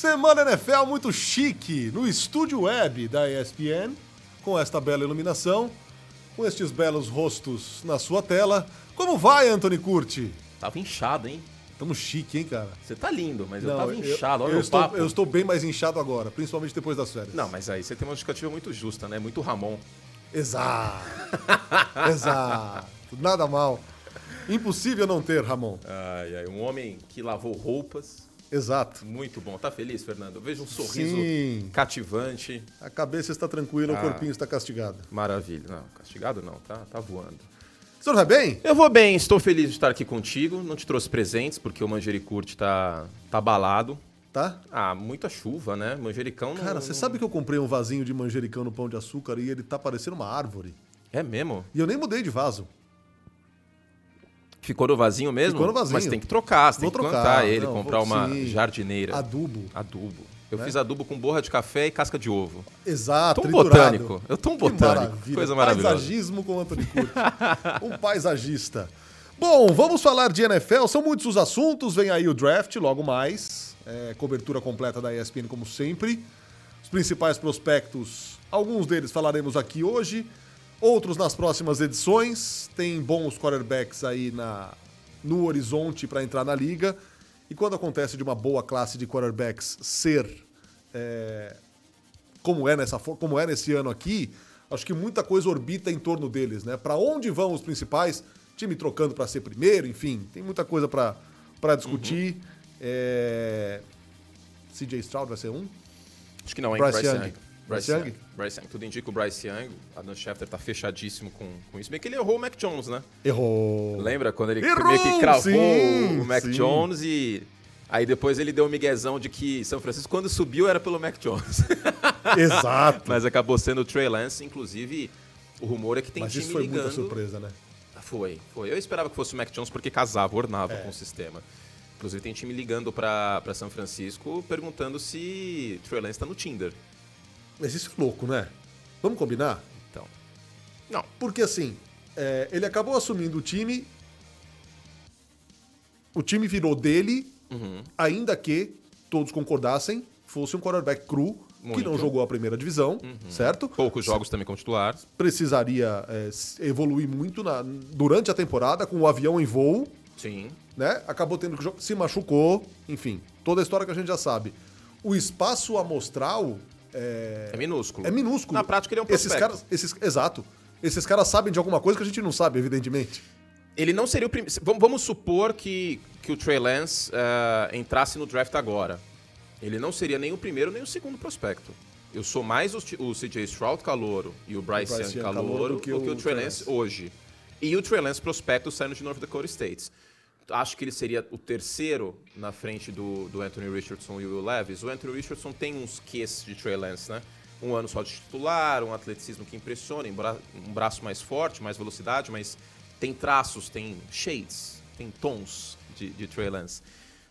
Semana NFL muito chique no estúdio web da ESPN, com esta bela iluminação, com estes belos rostos na sua tela. Como vai, Anthony Curti? Tava inchado, hein? Tamo chique, hein, cara? Você tá lindo, mas eu Não, tava inchado. Olha eu o estou, papo. eu estou bem mais inchado agora, principalmente depois das férias. Não, mas aí você tem uma justificativa muito justa, né? Muito Ramon. Exato. Exato. Nada mal. Impossível não ter, Ramon. Ai, ai, um homem que lavou roupas. Exato. Muito bom. Tá feliz, Fernando? Eu vejo um sorriso Sim. cativante. A cabeça está tranquila, o Ah. corpinho está castigado. Maravilha. Não, castigado não, tá, tá voando. O senhor vai bem? Eu vou bem, estou feliz de estar aqui contigo. Não te trouxe presentes, porque o Manjericurte tá, tá abalado. Tá? Ah, muita chuva, né? Manjericão não. Cara, você sabe que eu comprei um vasinho de manjericão no pão de açúcar e ele tá parecendo uma árvore? É mesmo? E eu nem mudei de vaso. Ficou no vasinho mesmo? Ficou no vasinho. Mas tem que trocar, você Vou tem que trocar, plantar ele, não, comprar vou- uma sim. jardineira. Adubo. Adubo. Eu Né? fiz adubo com borra de café e casca de ovo. Exato, Tô um triturado. botânico. Eu tô um botânico. maravilha. Coisa maravilhosa. Paisagismo com o Antônio Curti. um paisagista. Bom, vamos falar de NFL. São muitos os assuntos. Vem aí o draft logo mais. É, cobertura completa da ESPN, como sempre. Os principais prospectos, alguns deles falaremos aqui hoje. Outros nas próximas edições. Tem bons quarterbacks aí na, no horizonte para entrar na liga. E quando acontece de uma boa classe de quarterbacks ser é, como é nessa como é nesse ano aqui, acho que muita coisa orbita em torno deles, né? Para onde vão os principais? Time trocando para ser primeiro, enfim, tem muita coisa para discutir. É, CJ Stroud vai ser um? Acho que não, hein? Bryce Bryce, Young. Young. Bryce Young? Young. Bryce Young. Tudo indica o Bryce Young. Adam Schefter tá fechadíssimo com, com isso. Bem que ele errou o Mac Jones, né? Errou. Lembra quando ele Errou, meio que cravou sim, o Mac sim. Jones e... Aí depois ele deu um miguezão de que São Francisco, quando subiu, era pelo Mac Jones. Exato. Mas acabou sendo o Trey Lance. Inclusive, o rumor é que tem Mas time isso foi ligando... muita surpresa, né? Foi, foi. Eu esperava que fosse o Mac Jones porque casava, ornava É. com o sistema. Inclusive tem time ligando pra São Francisco perguntando se Trey Lance tá no Tinder. Mas isso é louco, né? Vamos combinar? Então. Não. Porque assim, é, ele acabou assumindo o time. O time virou dele, Uhum. ainda que todos concordassem, fosse um quarterback cru, que Muito. Uhum. não jogou a primeira divisão, certo? Poucos jogos também como titular. Precisaria é, evoluir muito na- durante a temporada, com o avião em voo, Sim. né? Acabou tendo que se machucou, enfim, toda a história que a gente já sabe. O espaço amostral é, É minúsculo. é minúsculo. Na prática ele é um esses prospecto. caras, esses, Exato. Esses caras sabem de alguma coisa que a gente não sabe, evidentemente. Ele não seria o primeiro. Vamos, supor que, que o Trey Lance eh, entrasse no draft agora. Ele não seria nem o primeiro nem o segundo prospecto. Eu sou mais o, o CJ Stroud calouro e o Bryce, Bryce Young calouro do que, o, Trey Lance hoje. E o Trey Lance prospecto saindo de North Dakota State. Acho que ele seria o terceiro na frente do, do Anthony Richardson e o Will Levis. O Anthony Richardson tem uns Qs de Trey Lance, né? Um ano só de titular, um atleticismo que impressiona, um um braço mais forte, mais velocidade, mas tem traços, tem shades, tem tons de, de Trey Lance.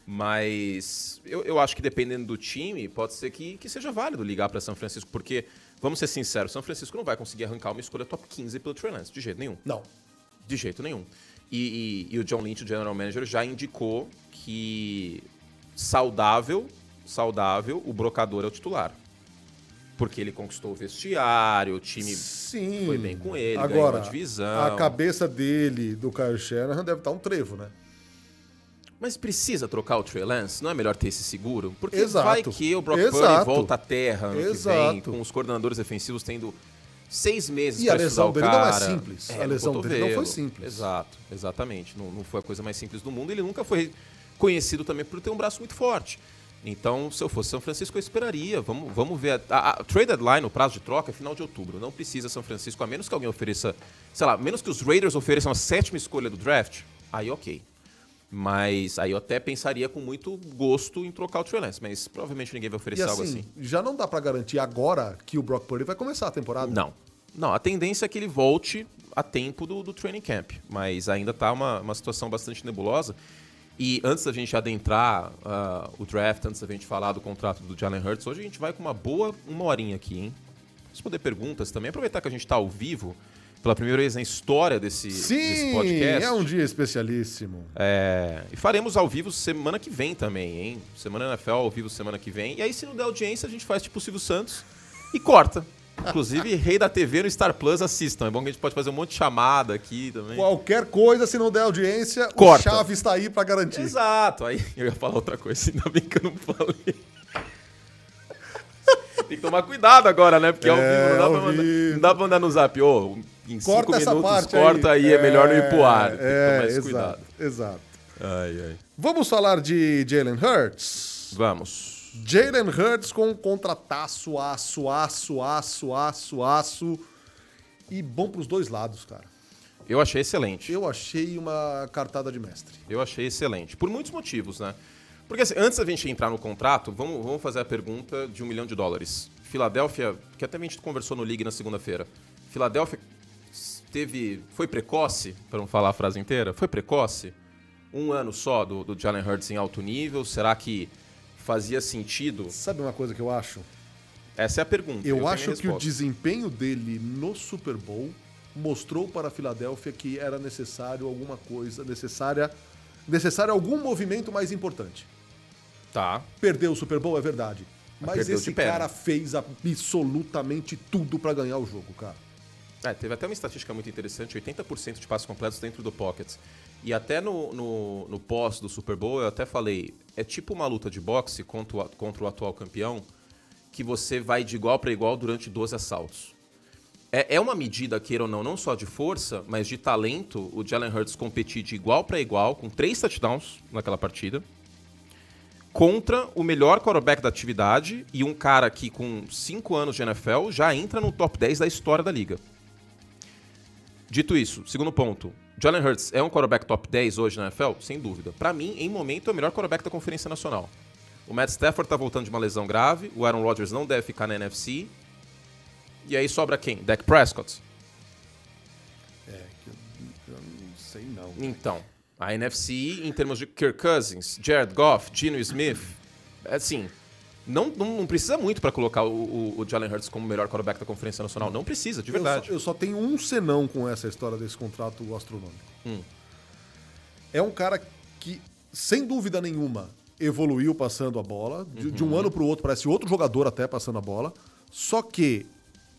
Mas eu, eu acho que dependendo do time, pode ser que, que seja válido ligar para São Francisco, porque, vamos ser sinceros, São Francisco não vai conseguir arrancar uma escolha top 15 pelo Trey Lance, de jeito nenhum. Não. De jeito nenhum. E, e- e o John Lynch, o general manager, já indicou que saudável, saudável, o brocador é o titular. Porque ele conquistou o vestiário, o time Sim. foi bem com ele, ganhou Agora, uma divisão. a cabeça dele, do Kyle Shanahan, deve estar um trevo, né? Mas precisa trocar o Trey Lance? Não é melhor ter esse seguro? Porque Exato. vai que o Brock Purdy volta à terra ano que vem, com os coordenadores defensivos tendo seis meses E a pra estudar lesão dele não é simples. A no lesão dele não foi simples. Exato, exatamente. Não, não foi a coisa mais simples do mundo. Ele nunca foi conhecido também por ter um braço muito forte. Então, se eu fosse São Francisco, eu esperaria. Vamos, vamos ver. A, a, a trade deadline, o prazo de troca, é final de outubro. Não precisa São Francisco, a menos que alguém ofereça, sei lá, menos que os Raiders ofereçam a sétima escolha do draft, aí ok. Mas aí eu até pensaria com muito gosto em trocar o Trey Lance, mas provavelmente ninguém vai oferecer algo assim, assim. já não dá pra garantir agora que o Brock Purdy vai começar a temporada. Não. Não, a tendência é que ele volte a tempo do, do training camp, mas ainda tá uma, uma situação bastante nebulosa. E antes da gente adentrar ah, o draft, antes da gente falar do contrato do Jalen Hurts, hoje a gente vai com uma boa uma horinha aqui, hein? Responder perguntas também, aproveitar que a gente está ao vivo. pela primeira vez na história desse, Sim, desse podcast. é um dia especialíssimo. É, e faremos ao vivo semana que vem também, hein? Semana NFL ao vivo semana que vem. E aí, se não der audiência, a gente faz tipo o Silvio Santos e corta. Inclusive, Rei da TV no Star Plus assistam. É bom que a gente pode fazer um monte de chamada aqui também. Qualquer coisa, se não der audiência, Corta. o Chave está aí pra garantir. Exato. Aí eu ia falar outra coisa, ainda bem que eu não falei. Tem que tomar cuidado agora, né? Porque ao É, vivo não dá, ao pra mandar, não dá pra mandar no zap. Ô, em cinco Corta essa minutos, parte corta aí, é, melhor não ir pro ar. Tem que É, tomar esse exato, cuidado. exato. Ai, ai. Vamos falar de Jalen Hurts? Vamos. Jalen Hurts com um contrataço, aço, aço, aço, aço, aço. E bom pros dois lados, cara. Eu achei excelente. Eu achei uma cartada de mestre. Eu achei excelente. Por muitos motivos, né? Porque assim, antes da gente entrar no contrato, vamos, vamos fazer a pergunta de um milhão de dólares. Filadélfia, que até a gente conversou no League na segunda-feira. Filadélfia teve. Foi precoce, para não falar a frase inteira? Foi precoce? Um ano só do, do Jalen Hurts em alto nível? Será que fazia sentido? Sabe uma coisa que eu acho? Essa é a pergunta. Eu, a acho que o desempenho dele no Super Bowl mostrou para a Filadélfia que era necessário alguma coisa, necessária, necessário algum movimento mais importante. Tá. Perdeu o Super Bowl, é verdade. Mas Mas esse cara fez absolutamente tudo para ganhar o jogo, cara. É, teve até uma estatística muito interessante, 80% de passos completos dentro do pocket. E até no, no, no pós do Super Bowl eu até falei, é tipo uma luta de boxe contra o, contra o atual campeão, que você vai de igual para igual durante 12 assaltos. É, é uma medida, queira ou não, não só de força, mas de talento, o Jalen Hurts competir de igual para igual, com três touchdowns naquela partida, contra o melhor quarterback da atividade e um cara que com 5 anos de NFL já entra no top 10 da história da liga. Dito isso, segundo ponto. Jalen Hurts é um quarterback top 10 hoje na NFL? Sem dúvida. Pra mim, em momento, é o melhor quarterback da Conferência Nacional. O Matt Stafford tá voltando de uma lesão grave, o Aaron Rodgers não deve ficar na NFC. E aí sobra quem? Dak Prescott? É, que eu, eu não sei não. Então, a NFC, em termos de Kirk Cousins, Jared Goff, Geno Smith, é assim, não, não, não precisa muito pra colocar o, o, o Jalen Hurts como o melhor quarterback da Conferência Nacional. Não precisa, de verdade. Eu só, eu só tenho um senão com essa história desse contrato astronômico. Hum. É um cara que, sem dúvida nenhuma, evoluiu passando a bola. De, de um Uhum. ano para o outro, parece outro jogador até passando a bola. Só que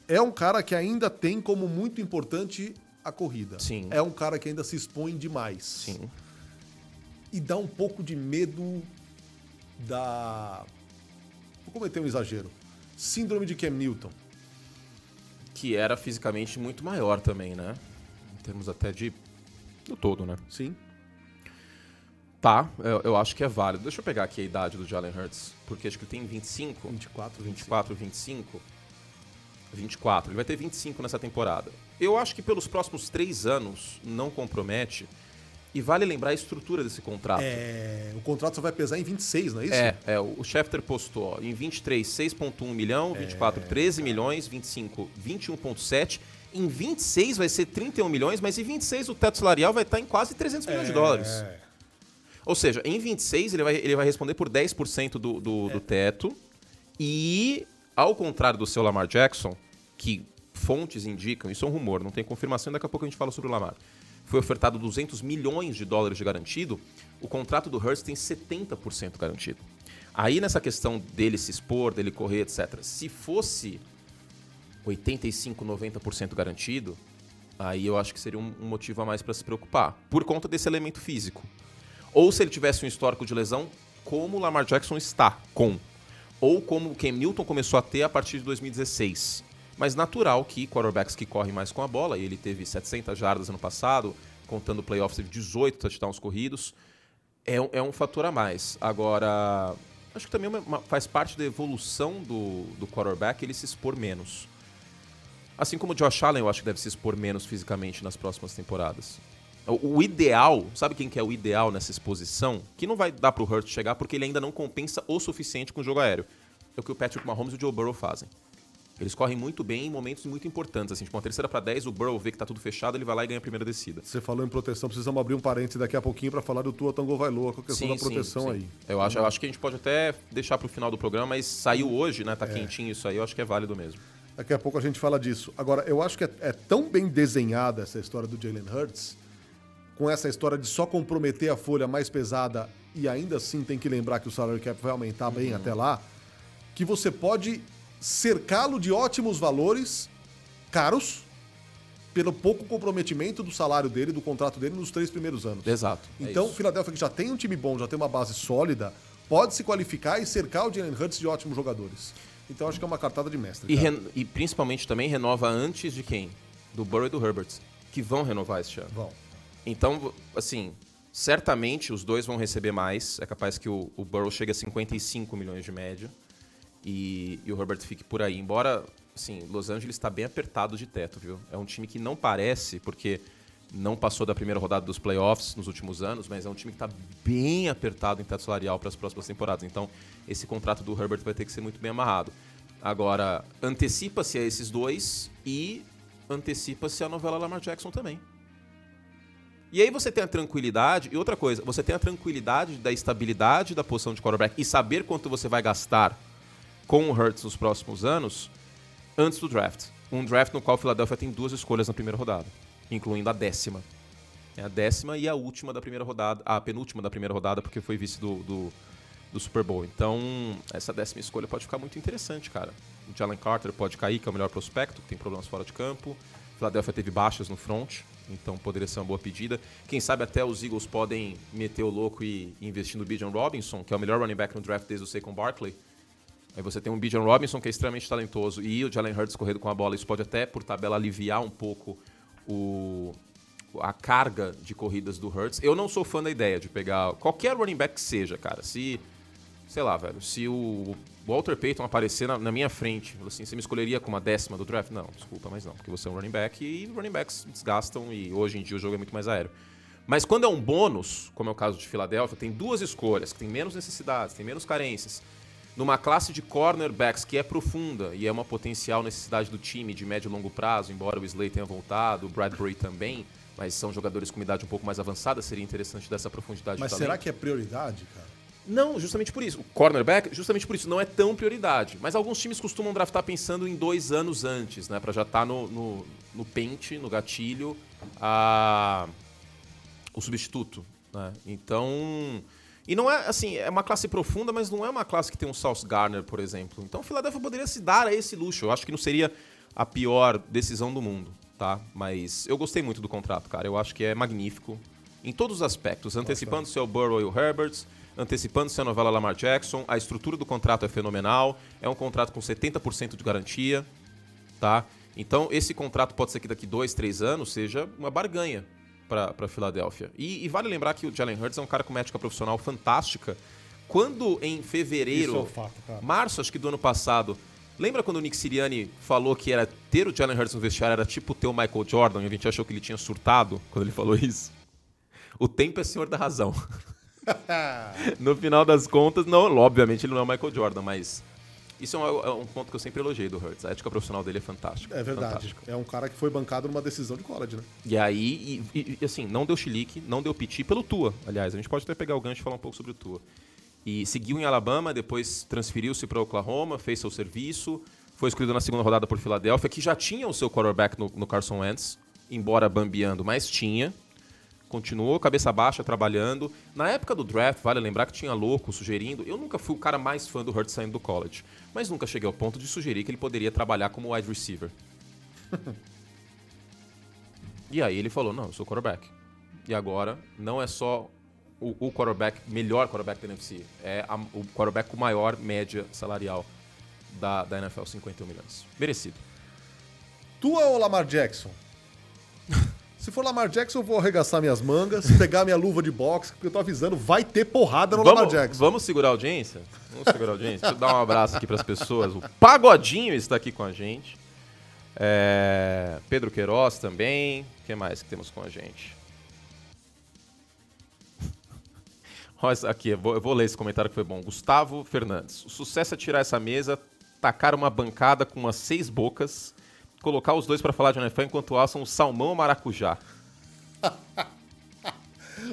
é um cara que ainda tem como muito importante a corrida. Sim. É um cara que ainda se expõe demais. Sim. E dá um pouco de medo da. Vou cometer um exagero. Síndrome de Cam Newton. Que era fisicamente muito maior também, né? Em termos até de. do todo, né? Sim. Tá, eu, eu acho que é válido. Deixa eu pegar aqui a idade do Jalen Hurts, porque acho que ele tem 25. 24, 24, 25. 24. Ele vai ter 25 nessa temporada. Eu acho que pelos próximos três anos não compromete. E vale lembrar a estrutura desse contrato. É, o contrato só vai pesar em 26, não é isso? É, é, o Schefter postou ó, em 23, 6,1 milhão, 24, 13 milhões, 25, 21,7. Em 26 vai ser 31 milhões, mas em 26 o teto salarial vai estar em quase 300 milhões de dólares. É. Ou seja, em 26 ele vai, ele vai responder por 10% do, do, do teto. E, ao contrário do seu Lamar Jackson, que fontes indicam, isso é um rumor, não tem confirmação, daqui a pouco a gente fala sobre o Lamar. Foi ofertado 200 milhões de dólares de garantido, o contrato do Hurst tem 70% garantido. Aí nessa questão dele se expor, dele correr, etc. Se fosse 85, 90% garantido, aí eu acho que seria um, motivo a mais para se preocupar, por conta desse elemento físico. Ou se ele tivesse um histórico de lesão, como o Lamar Jackson está com. Ou como o Cam Newton começou a ter a partir de 2016. Mas natural que quarterbacks que correm mais com a bola, e ele teve 700 jardas ano passado, contando playoffs, teve 18 touchdowns corridos, é, um- é um fator a mais. Agora, acho que também uma- uma- faz parte da evolução do, do quarterback ele se expor menos. Assim como o Josh Allen, eu acho que deve se expor menos fisicamente nas próximas temporadas. O, o ideal, sabe quem que é o ideal nessa exposição? Que não vai dar pro Hurt chegar porque ele ainda não compensa o suficiente com o jogo aéreo. É o que o Patrick Mahomes e o Joe Burrow fazem. Eles correm muito bem em momentos muito importantes. Assim, tipo, uma terceira para 10, o Burrow vê que tá tudo fechado, ele vai lá e ganha a primeira descida. Você falou em proteção, precisamos abrir um parênteses daqui a pouquinho para falar do Tua Tango Vailoa, com a questão da proteção aí. Eu acho, eu acho que a gente pode até deixar pro final do programa, mas saiu hoje, né? Tá É. quentinho isso aí, eu acho que é válido mesmo. Daqui a pouco a gente fala disso. Agora, eu acho que é, é tão bem desenhada essa história do Jalen Hurts, com essa história de só comprometer a folha mais pesada e ainda assim tem que lembrar que o salary cap vai aumentar bem até lá, que você pode cercá-lo de ótimos valores, caros, pelo pouco comprometimento do salário dele, do contrato dele nos três primeiros anos. Exato. é Então, isso. Philadelphia, que já tem um time bom, já tem uma base sólida, pode se qualificar e cercar o Jalen Hurts de ótimos jogadores. Então, acho que é uma cartada de mestre. E, e principalmente também renova antes de quem? Do Burrow e do Herbert, que vão renovar este ano. Bom, Então, assim, certamente os dois vão receber mais. É capaz que o, o Burrow chegue a 55 milhões de média e, e o Herbert fique por aí. Embora, assim, Los Angeles está bem apertado de teto, viu? É um time que não parece, porque não passou da primeira rodada dos playoffs nos últimos anos, mas é um time que está bem apertado em teto salarial para as próximas temporadas. Então, esse contrato do Herbert vai ter que ser muito bem amarrado. Agora, antecipa-se a esses dois e antecipa-se a novela Lamar Jackson também. E aí você tem a tranquilidade, e outra coisa, você tem a tranquilidade da estabilidade da posição de quarterback e saber quanto você vai gastar com o Hurts nos próximos anos antes do draft. Um draft no qual o Philadelphia tem duas escolhas na primeira rodada, incluindo a décima. É a décima e a última da primeira rodada, a penúltima da primeira rodada, porque foi vice do, do, do Super Bowl. Então, essa décima escolha pode ficar muito interessante, cara. O Jalen Carter pode cair, que é o melhor prospecto, que tem problemas fora de campo. Philadelphia teve baixas no front, então poderia ser uma boa pedida. Quem sabe até os Eagles podem meter o louco e investir no Bijan Robinson, que é o melhor running back no draft desde o Saquon Barkley. Aí você tem um Bijan Robinson que é extremamente talentoso e o Jalen Hurts correndo com a bola. Isso pode até, por tabela, aliviar um pouco o, a carga de corridas do Hurts. Eu não sou fã da ideia de pegar qualquer running back que seja, cara. Se, sei lá, velho, se o Walter Payton aparecer na, na minha frente, assim, você me escolheria como a décima do draft? Não, desculpa, mas não, porque você é um running back e running backs desgastam e hoje em dia o jogo é muito mais aéreo. Mas quando é um bônus, como é o caso de Filadélfia, tem duas escolhas, que tem menos necessidades, tem menos carências. Numa classe de cornerbacks que é profunda e é uma potencial necessidade do time de médio e longo prazo, embora o Slay tenha voltado, o Bradbury também, mas são jogadores com idade um pouco mais avançada, seria interessante dessa profundidade mas será que é prioridade, cara? Não, justamente por isso. O cornerback, justamente por isso, não é tão prioridade. Mas alguns times costumam draftar pensando em dois anos antes, né? Pra já estar no, no, no pente, no gatilho, a... o substituto. Né? Então. E não é assim, é uma classe profunda, mas não é uma classe que tem um Sauce Garner, por exemplo. Então o Philadelphia poderia se dar a esse luxo. Eu acho que não seria a pior decisão do mundo, tá? Mas eu gostei muito do contrato, cara. Eu acho que é magnífico em todos os aspectos, antecipando-se ao Burrow e o Herbert, antecipando-se a novela Lamar Jackson, a estrutura do contrato é fenomenal, é um contrato com 70% de garantia, tá? Então esse contrato pode ser que daqui dois, três anos seja uma barganha para a Filadélfia. E, e vale lembrar que o Jalen Hurts é um cara com médica profissional fantástica. Quando em fevereiro, é um fato, março, acho que do ano passado, lembra quando o Nick Sirianni falou que era ter o Jalen Hurts no vestiário era tipo ter o Michael Jordan e a gente achou que ele tinha surtado quando ele falou isso? O tempo é senhor da razão. no final das contas, não, obviamente ele não é o Michael Jordan, mas isso é um, é um ponto que eu sempre elogiei do Hurts. A ética profissional dele é fantástica. É verdade. É um cara que foi bancado numa decisão de college, né? E aí, e- e, assim, não deu chilique, não deu piti pelo Tua. Aliás, a gente pode até pegar o gancho e falar um pouco sobre o Tua. E seguiu em Alabama, depois transferiu-se para Oklahoma, fez seu serviço, foi escolhido na segunda rodada por Filadélfia, que já tinha o seu quarterback no, no Carson Wentz, embora bambeando, mas tinha. Continuou cabeça baixa trabalhando. Na época do draft, vale lembrar que tinha louco sugerindo. Eu nunca fui o cara mais fã do Hurts saindo do college, mas nunca cheguei ao ponto de sugerir que ele poderia trabalhar como wide receiver. E aí ele falou: não, eu sou quarterback. E agora não é só o, o quarterback, melhor quarterback da NFC, é a- o quarterback com maior média salarial da, da NFL, 51 milhões. Merecido. Tua ou Lamar Jackson? Se for Lamar Jackson, eu vou arregaçar minhas mangas, pegar minha luva de boxe, porque eu tô avisando, vai ter porrada no Lamar Vamos, Jackson. vamos segurar a audiência? Vamos segurar a audiência. Deixa eu dar um abraço aqui para as pessoas. O Pagodinho está aqui com a gente. É, Pedro Queiroz também. O que mais que temos com a gente? Aqui, eu vou, eu vou ler esse comentário que foi bom. Gustavo Fernandes. O sucesso é tirar essa mesa, tacar uma bancada com umas seis bocas, colocar os dois para falar de NFL enquanto assam o salmão ou maracujá.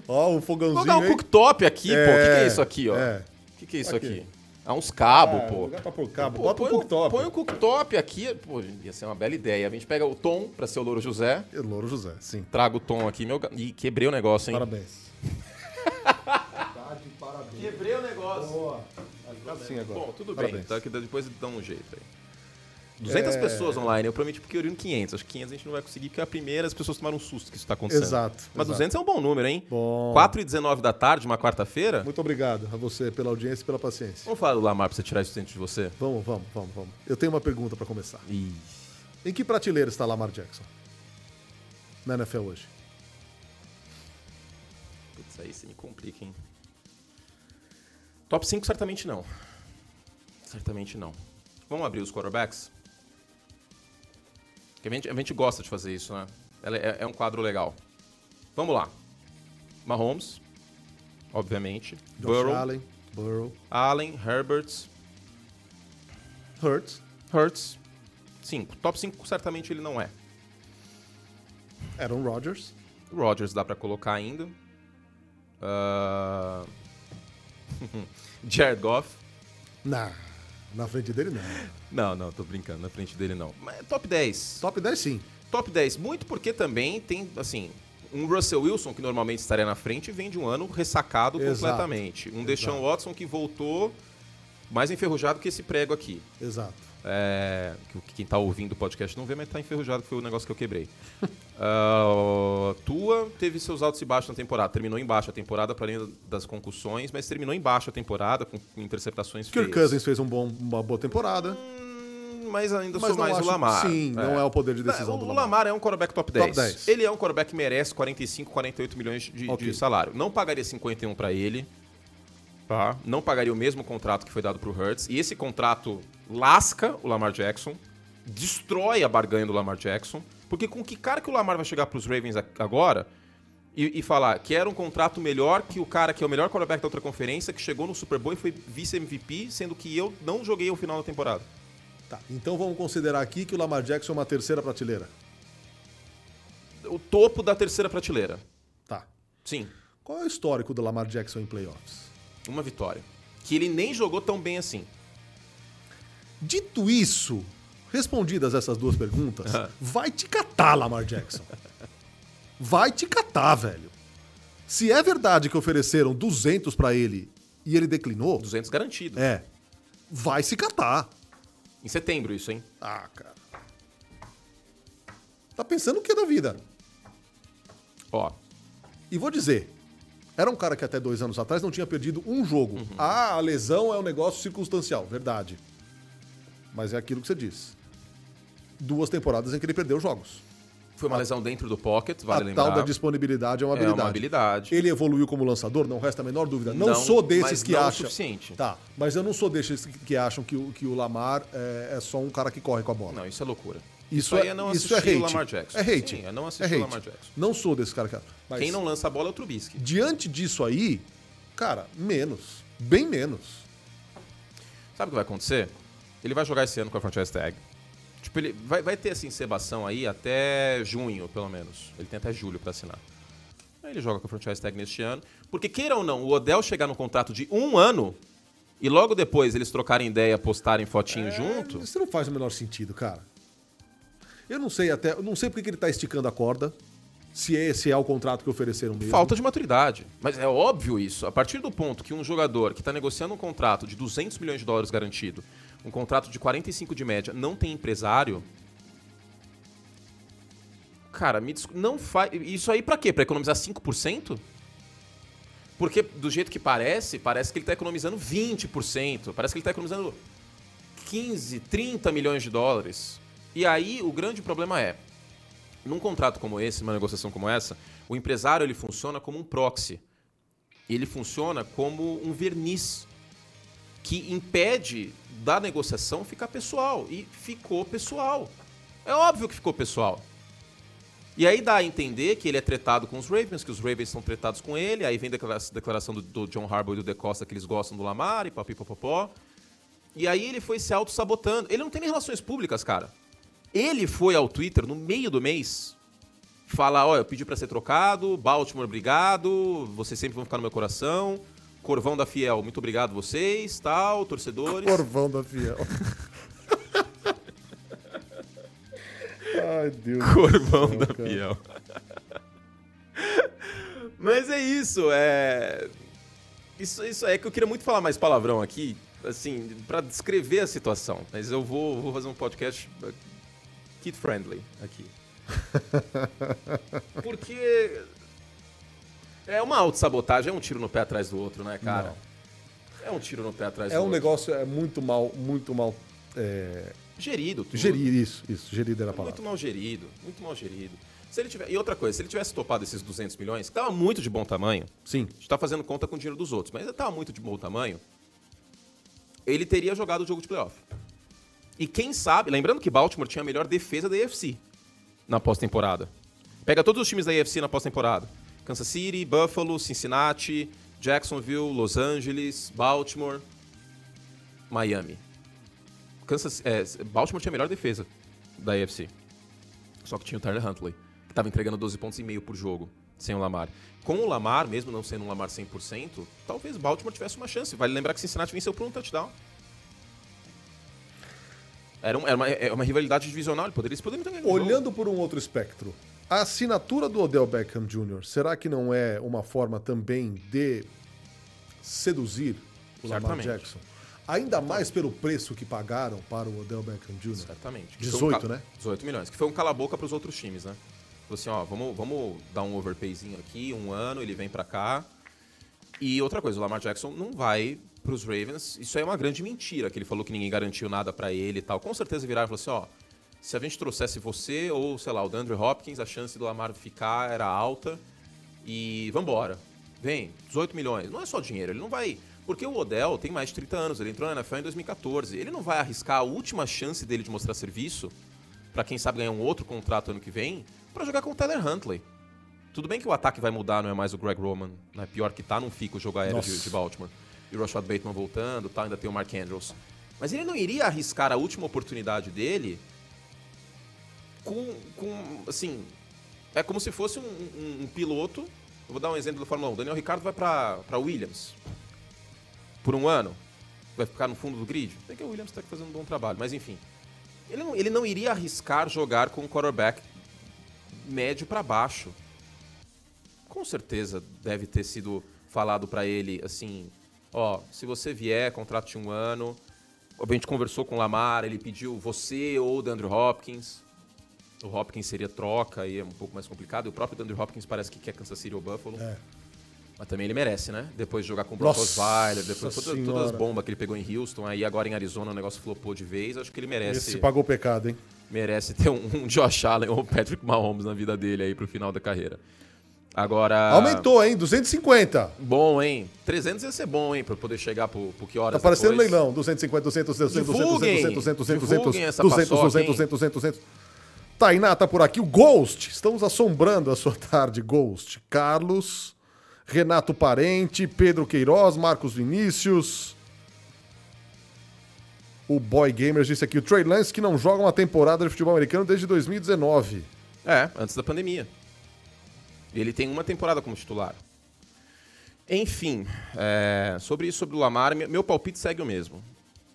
Ó, o fogãozinho Vou dar um cooktop aqui, pô. O que, que é isso aqui, ó? O é. que, que é isso Aqui. aqui? Ah, uns cabos, Ah, pô. lugar pra pôr cabo. Pô, Bota um põe cooktop. Põe o cooktop aqui. Pô, ia ser uma bela ideia. A gente pega o Tom pra ser o Louro José. É Louro José, sim. Trago o Tom aqui, meu. Ih, quebrei o negócio, hein? Parabéns. Quebrei o negócio. Boa. Assim agora. Bom, tudo Parabéns. bem. Tá, que depois dá um jeito aí. 200 É. pessoas online. Eu prometi porque eu iria em 500. Acho que 500 a gente não vai conseguir, porque a primeira as pessoas tomaram um susto que isso tá acontecendo. Exato. Mas exato. 200 é um bom número, hein? Bom. 4 e 19 da tarde, uma quarta-feira. Muito obrigado a você pela audiência e pela paciência. Vamos falar do Lamar pra você tirar isso dentro de você? Vamos, vamos, vamos, vamos. Eu tenho uma pergunta pra começar. Ih. Em que prateleira está Lamar Jackson? Na NFL hoje. Putz, aí você me complica, hein? Top 5 certamente não. Certamente não. Vamos abrir os quarterbacks? Porque a gente, a gente gosta de fazer isso, né? É, é um quadro legal. Vamos lá. Mahomes, obviamente. Josh Burrow, Allen, Burrow, Allen, Herbert, Hurts, Hurts. 5. Top 5 certamente ele não é. Aaron Rodgers, Rodgers dá pra colocar ainda. Ah, Jared Goff. na, na frente dele não. Não, não, tô brincando, na frente dele não. Mas top 10. Top 10 sim. Top 10, muito porque também tem, assim, um Russell Wilson que normalmente estaria na frente vem de um ano ressacado Exato. completamente. Um Deshaun Watson que voltou mais enferrujado que esse prego aqui. Exato. É, que quem tá ouvindo o podcast não vê, mas tá enferrujado, que foi o negócio que eu quebrei. Ah, Tua teve seus altos e baixos na temporada. Terminou em baixa a temporada, para além das concussões, mas terminou em baixa a temporada, com, interceptações Kirk feias. Cousins fez um bom, uma boa temporada. Hum, Mas ainda Mas sou não mais acho- o Lamar. sim, não é o poder de decisão o do O Lamar. Lamar é um quarterback top 10. Top 10. Ele é um quarterback que merece 45, 48 milhões de, Ok. de salário. Não pagaria 51 para ele. Tá? Não pagaria o mesmo contrato que foi dado pro Hurts. E esse contrato lasca o Lamar Jackson, destrói a barganha do Lamar Jackson. Porque com que cara que o Lamar vai chegar pros Ravens a- agora e, e falar que era um contrato melhor que o cara que é o melhor quarterback da outra conferência, que chegou no Super Bowl e foi vice-MVP, sendo que eu não joguei o final da temporada. Tá, então vamos considerar aqui que o Lamar Jackson é uma terceira prateleira. O topo da terceira prateleira. Tá. Sim, Qual é o histórico do Lamar Jackson em playoffs? uma vitória. Que ele nem jogou tão bem assim. Dito isso, respondidas essas duas perguntas, vai te catar, Lamar Jackson. Vai te catar, velho. Se é verdade que ofereceram 200 pra ele e ele declinou, 200 garantido. é, vai se catar. Em setembro isso, hein? Ah, cara. Tá pensando o que da vida? Ó, E vou dizer, era um cara que até dois anos atrás não tinha perdido um jogo. Ah, a lesão é um negócio circunstancial, verdade. Mas é aquilo que você disse. Duas temporadas em que ele perdeu jogos. foi uma lesão dentro do pocket, vale a lembrar. tal da disponibilidade é uma É habilidade. uma habilidade. Ele evoluiu como lançador, não resta a menor dúvida. Não, Não, sou desses que não acham. suficiente. Tá, mas eu não sou desses que- acham que o, que o Lamar é, é só um cara que corre com a bola. Não, isso é loucura. Isso, aí é, é não isso é hate. o Lamar Jackson. É hate. Sim, é não é assistir hate. o Lamar Jackson. Não sou desse cara que mas Quem não lança a bola é o Trubisky. Diante disso aí, cara, menos. Bem menos. Sabe o que vai acontecer? Ele vai jogar esse ano com a franchise tag. Tipo, ele vai, vai ter essa encebação aí até junho, pelo menos. Ele tem até julho pra assinar. Aí ele joga com a franchise tag neste ano. Porque, queira ou não, o Odell chegar no contrato de um ano e logo depois eles trocarem ideia, postarem fotinho junto. Isso não faz o menor sentido, cara. Eu não sei até, eu não sei porque que ele tá esticando a corda. Se esse é o contrato que ofereceram mesmo. Falta de maturidade. Mas é óbvio isso. A partir do ponto que um jogador que está negociando um contrato de 200 milhões de dólares garantido, um contrato de 45 de média, não tem empresário. Cara, me desculpa, não faz. Isso aí pra quê? Pra economizar 5%? Porque do jeito que parece, parece que ele tá economizando 20%. Parece que ele tá economizando 15, 30 milhões de dólares. E aí o grande problema é, num contrato como esse, numa negociação como essa, o empresário ele funciona como um proxy. Ele funciona como um verniz que impede da negociação ficar pessoal. E ficou pessoal. É óbvio que ficou pessoal. E aí dá a entender que ele é tretado com os Ravens, que os Ravens são tretados com ele, aí vem a declara- declaração do, do John Harbaugh e do De Costa que eles gostam do Lamar e papipopopó. E aí ele foi se auto-sabotando. Ele não tem nem relações públicas, cara. Ele foi ao Twitter no meio do mês falar, ó, eu pedi pra ser trocado, Baltimore, obrigado, vocês sempre vão ficar no meu coração. Corvão da Fiel, muito obrigado vocês, tal, torcedores. Corvão da Fiel. Ai, Deus. Corvão céu, da cara. Fiel. Mas é isso, é. Isso, isso é que eu queria muito falar mais palavrão aqui, assim, pra descrever a situação. Mas eu vou, vou fazer um podcast uh, kid friendly aqui. Porque é uma autossabotagem, é um tiro no pé atrás do outro, né, cara? É um tiro no pé atrás É do um outro. negócio é muito mal, muito mal é, Gerido. tudo. gerido, isso, isso, gerido era a É palavra. muito mal gerido, muito mal gerido. Se ele tiver... E outra coisa, se ele tivesse topado esses 200 milhões, que tava muito de bom tamanho, Sim, a gente tá fazendo conta com o dinheiro dos outros, mas tava muito de bom tamanho, ele teria jogado o jogo de playoff. E quem sabe, lembrando que Baltimore tinha a melhor defesa da AFC na pós-temporada. Pega todos os times da AFC na pós-temporada. Kansas City, Buffalo, Cincinnati, Jacksonville, Los Angeles, Baltimore, Miami. Kansas, é, Baltimore tinha a melhor defesa da AFC. Só que tinha o Tyler Huntley, que estava entregando 12 pontos e meio por jogo, sem o Lamar. Com o Lamar, mesmo não sendo um Lamar 100%, talvez Baltimore tivesse uma chance. Vale lembrar que Cincinnati venceu por um touchdown. Era, um- era uma, é uma rivalidade divisional, ele poderia, eles poderiam ter ganhado o jogo. Olhando por um outro espectro, a assinatura do Odell Beckham Jr., será que não é uma forma também de seduzir o Lamar Certamente. Jackson? Ainda mais pelo preço que pagaram para o Odell Beckham Jr. Certamente. Que 18, foi um né? 18 milhões. Que foi um cala-boca para os outros times, né? Falou assim, ó, vamos, vamos dar um overpayzinho aqui, um ano, ele vem para cá. E outra coisa, o Lamar Jackson não vai para os Ravens. Isso aí é uma grande mentira, que ele falou que ninguém garantiu nada para ele e tal. Com certeza viraram e falou assim, ó, se a gente trouxesse você ou, sei lá, o DeAndre Hopkins, a chance do Lamar ficar era alta. E vambora. Vem, 18 milhões. Não é só dinheiro, ele não vai... Porque o Odell tem mais de 30 anos, ele entrou na NFL em 2014. Ele não vai arriscar a última chance dele de mostrar serviço para quem sabe ganhar um outro contrato ano que vem, para jogar com o Tyler Huntley. Tudo bem que o ataque vai mudar, não é mais o Greg Roman, né? pior que tá, não fica o jogo aéreo de, de Baltimore. E o Rashad Bateman voltando, tá, ainda tem o Mark Andrews. Mas ele não iria arriscar a última oportunidade dele com, com assim, é como se fosse um, um- um piloto, eu vou dar um exemplo da Fórmula 1, o Daniel Ricciardo vai para Williams por um ano, vai ficar no fundo do grid. Tem que o Williams está fazendo um bom trabalho, mas enfim. Ele não, ele não iria arriscar jogar com um quarterback médio para baixo. Com certeza deve ter sido falado para ele assim: ó, se você vier, contrato de um ano. A gente conversou com o Lamar, ele pediu você ou o Andrew Hopkins. O Hopkins seria troca e é um pouco mais complicado. E o próprio Andrew Hopkins parece que quer Kansas City ou Buffalo. É. Mas também ele merece, né? Depois de jogar com o Brock Osweiler, depois toda- todas as bombas que ele pegou em Houston, aí agora em Arizona o negócio flopou de vez, acho que ele merece, Esse pagou pecado, hein? merece ter um, um Josh Allen ou um Patrick Mahomes na vida dele aí pro final da carreira. Agora... Aumentou, hein? 250. Bom, hein? 300 ia ser bom, hein? Pra poder chegar pro, pro que horas Tá parecendo depois. leilão. 250, 200, 200, 200, 200, Divulguem. 200, 200, 200, Divulguem 200, essa 200, paçoca, 200, hein? 200, 200, 200. Tainá tá por aqui. O Ghost. Estamos assombrando a sua tarde, Ghost. Carlos, Renato Parente, Pedro Queiroz, Marcos Vinícius. O Boy Gamers disse aqui, o Trey Lance que não joga uma temporada de futebol americano desde 2019. É, antes da pandemia. Ele tem uma temporada como titular. Enfim, é, sobre isso, sobre o Lamar, meu meu palpite segue o mesmo.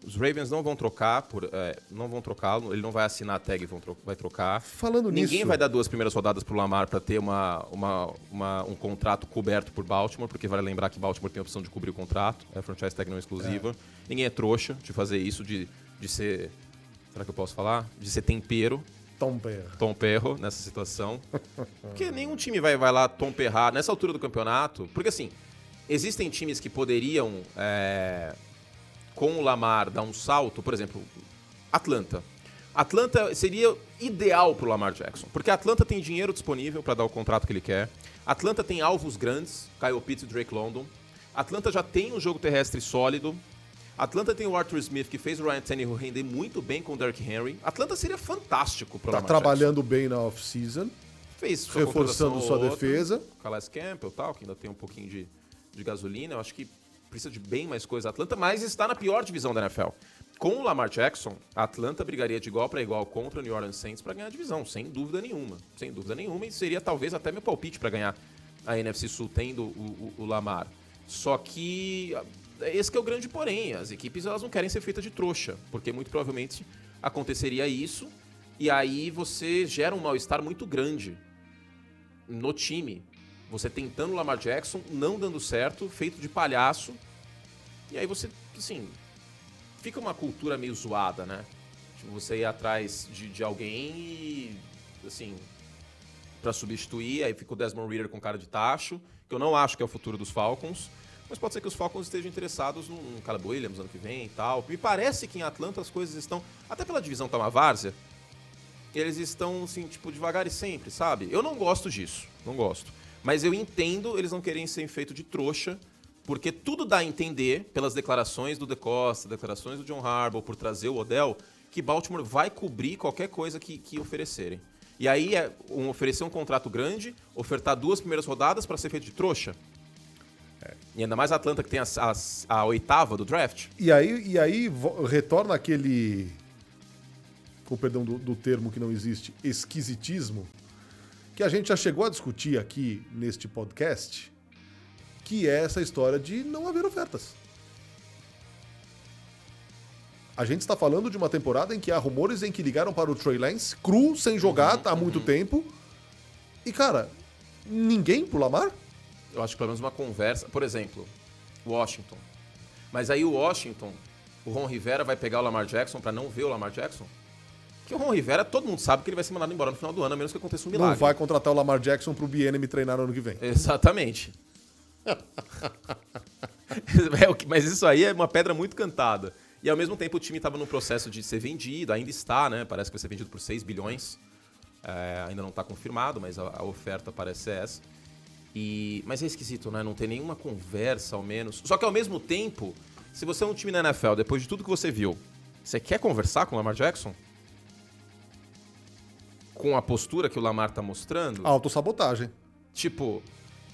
Os Ravens não vão trocar, por, é, não vão trocá-lo, ele não vai assinar a tag e vão tro- vai trocar. Falando Ninguém nisso- vai dar duas primeiras rodadas pro Lamar para ter uma, uma, uma- um contrato coberto por Baltimore, porque vale lembrar que Baltimore tem a opção de cobrir o contrato, é a franchise tag não exclusiva. Ninguém é trouxa de fazer isso, de, de ser. Será que eu posso falar? De ser tempero Tom Bear. Tom Perro nessa situação. Porque nenhum time vai, vai lá Tom Perrar nessa altura do campeonato. Porque assim, existem times que poderiam, é, com o Lamar, dar um salto. Por exemplo, Atlanta. Atlanta seria ideal pro Lamar Jackson. Porque Atlanta tem dinheiro disponível para dar o contrato que ele quer. Atlanta tem alvos grandes, Kyle Pitts e Drake London. Atlanta já tem um jogo terrestre sólido. Atlanta tem o Arthur Smith, que fez o Ryan Tannehill render muito bem com o Derrick Henry. Atlanta seria fantástico pro Tá Lamar Jackson. trabalhando bem na off-season. Fez sua reforçando sua defesa. Calais Campbell tal, que ainda tem um pouquinho de, de gasolina. Eu acho que precisa de bem mais coisa Atlanta, mas está na pior divisão da NFL. Com o Lamar Jackson, a Atlanta brigaria de igual para igual contra o New Orleans Saints para ganhar a divisão, sem dúvida nenhuma. Sem dúvida nenhuma, e seria talvez até meu palpite para ganhar a NFC Sul tendo o, o- o Lamar. Só que esse que é o grande porém. As equipes elas não querem ser feitas de trouxa, porque muito provavelmente aconteceria isso e aí você gera um mal-estar muito grande no time. Você tentando o Lamar Jackson, não dando certo, feito de palhaço. E aí você, assim, fica uma cultura meio zoada, né? Tipo, você ir atrás de, de alguém e, assim, para substituir, aí fica o Desmond Reader com cara de tacho, que eu não acho que é o futuro dos Falcons. Mas pode ser que os Falcons estejam interessados no Caleb Williams ano que vem e tal. Me parece que em Atlanta as coisas estão, até pela divisão tá uma várzea, eles estão, assim, tipo, devagar e sempre, sabe? Eu não gosto disso, não gosto. Mas eu entendo eles não querem ser feito de trouxa, porque tudo dá a entender, pelas declarações do De Costa, declarações do John Harbaugh, por trazer o Odell, que Baltimore vai cobrir qualquer coisa que, que oferecerem. E aí é um, oferecer um contrato grande, ofertar duas primeiras rodadas para ser feito de trouxa. É. E ainda mais a Atlanta que tem a, oitava do draft. E aí, e aí retorna aquele com perdão do, do termo que não existe, esquisitismo, que a gente já chegou a discutir aqui neste podcast, que é essa história de não haver ofertas. A gente está falando de uma temporada em que há rumores em que ligaram para o Trey Lance, cru, sem jogar uhum, há muito uhum. tempo. E, cara, ninguém pro Lamar? Eu acho que pelo menos uma conversa. Por exemplo, Washington. Mas aí o Washington, o Ron Rivera vai pegar o Lamar Jackson para não ver o Lamar Jackson? Que o Ron Rivera, todo mundo sabe que ele vai ser mandado embora no final do ano, a menos que aconteça um milagre. Não vai contratar o Lamar Jackson pro BNM treinar no ano que vem. Exatamente. É mas isso aí é uma pedra muito cantada. E ao mesmo tempo o time estava no processo de ser vendido, ainda está, né? Parece que vai ser vendido por 6 bilhões. É, ainda não está confirmado, mas a, a, oferta parece ser essa. E, mas é esquisito, né? Não tem nenhuma conversa, ao menos. Só que ao mesmo tempo, se você é um time na NFL, depois de tudo que você viu, você quer conversar com o Lamar Jackson? Com a postura que o Lamar tá mostrando. Autossabotagem. Tipo,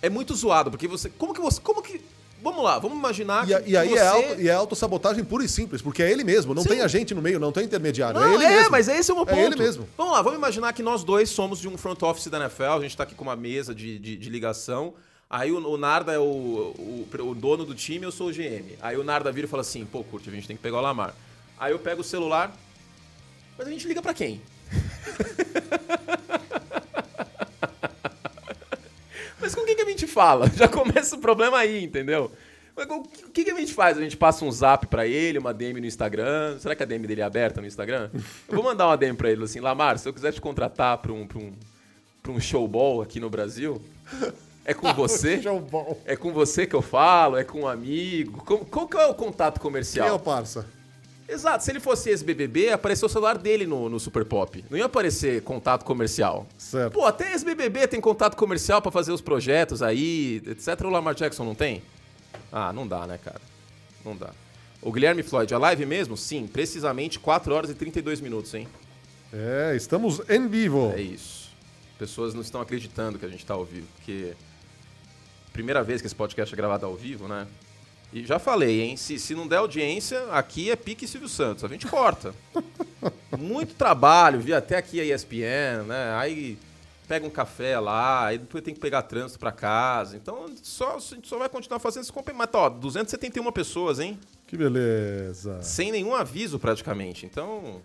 é muito zoado, porque você. Como que você. Como que. Vamos lá, vamos imaginar e, que. E aí é você... é, auto, e é autossabotagem pura e simples, porque é ele mesmo, não Sim. tem agente no meio, não tem intermediário. Não, é ele é, mesmo. mas esse é o meu ponto. É ele mesmo. Vamos lá, vamos imaginar que nós dois somos de um front office da NFL, a gente tá aqui com uma mesa de, de, de ligação. Aí o, o Narda é o, o, o, dono do time, eu sou o GM. Aí o Narda vira e fala assim: pô, curte, a gente tem que pegar o Lamar. Aí eu pego o celular, mas a gente liga para quem? Mas com quem que a gente fala? Já começa o problema aí, entendeu? O que, que a gente faz? A gente passa um zap para ele, uma DM no Instagram. Será que a DM dele é aberta no Instagram? Eu vou mandar uma DM para ele assim: Lamar, se eu quiser te contratar para um, pra um, pra um showball aqui no Brasil, é com você? é com você que eu falo? É com um amigo? Qual, qual que é o contato comercial? Quem é o parça? Exato, se ele fosse ex-BBB, apareceu o celular dele no, no Super Pop. Não ia aparecer contato comercial. Certo. Pô, até ex-BBB tem contato comercial para fazer os projetos aí, etc. O Lamar Jackson não tem? Ah, não dá, né, cara? Não dá. O Guilherme Floyd, a live mesmo? Sim, precisamente 4 horas e 32 minutos, hein? É, estamos em vivo. É isso. Pessoas não estão acreditando que a gente está ao vivo, porque primeira vez que esse podcast é gravado ao vivo, né? E já falei, hein? Se, se não der audiência, aqui é pique Silvio Santos. A gente corta. Muito trabalho, vi até aqui a ESPN, né? Aí pega um café lá, aí depois tem que pegar trânsito para casa. Então, só, a gente só vai continuar fazendo esse complemento. Ó, 271 pessoas, hein? Que beleza. Sem nenhum aviso, praticamente. Então,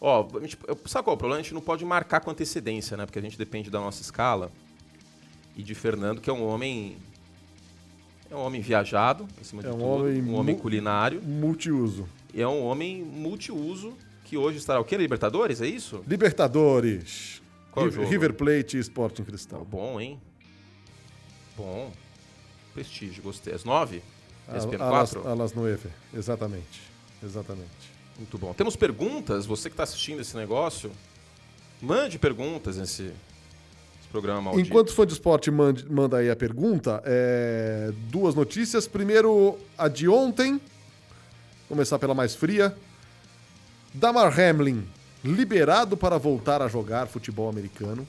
ó, a gente, sabe qual é o problema? A gente não pode marcar com antecedência, né? Porque a gente depende da nossa escala. E de Fernando, que é um homem é um homem viajado, acima é de um tudo. Homem um homem culinário. Multiuso. E é um homem multiuso que hoje estará o quê? Libertadores, é isso? Libertadores. Qual River, River Plate e Sporting Cristal. Bom, hein? Bom. Prestígio, gostei. Às nove? ESPN 4? Alas Nueve, exatamente. Exatamente. Muito bom. Temos perguntas? Você que está assistindo esse negócio, mande perguntas nesse, programa maldito. Enquanto fã de esporte manda, manda aí a pergunta, é... duas notícias. Primeiro, a de ontem. Começar pela mais fria. Damar Hamlin liberado para voltar a jogar futebol americano.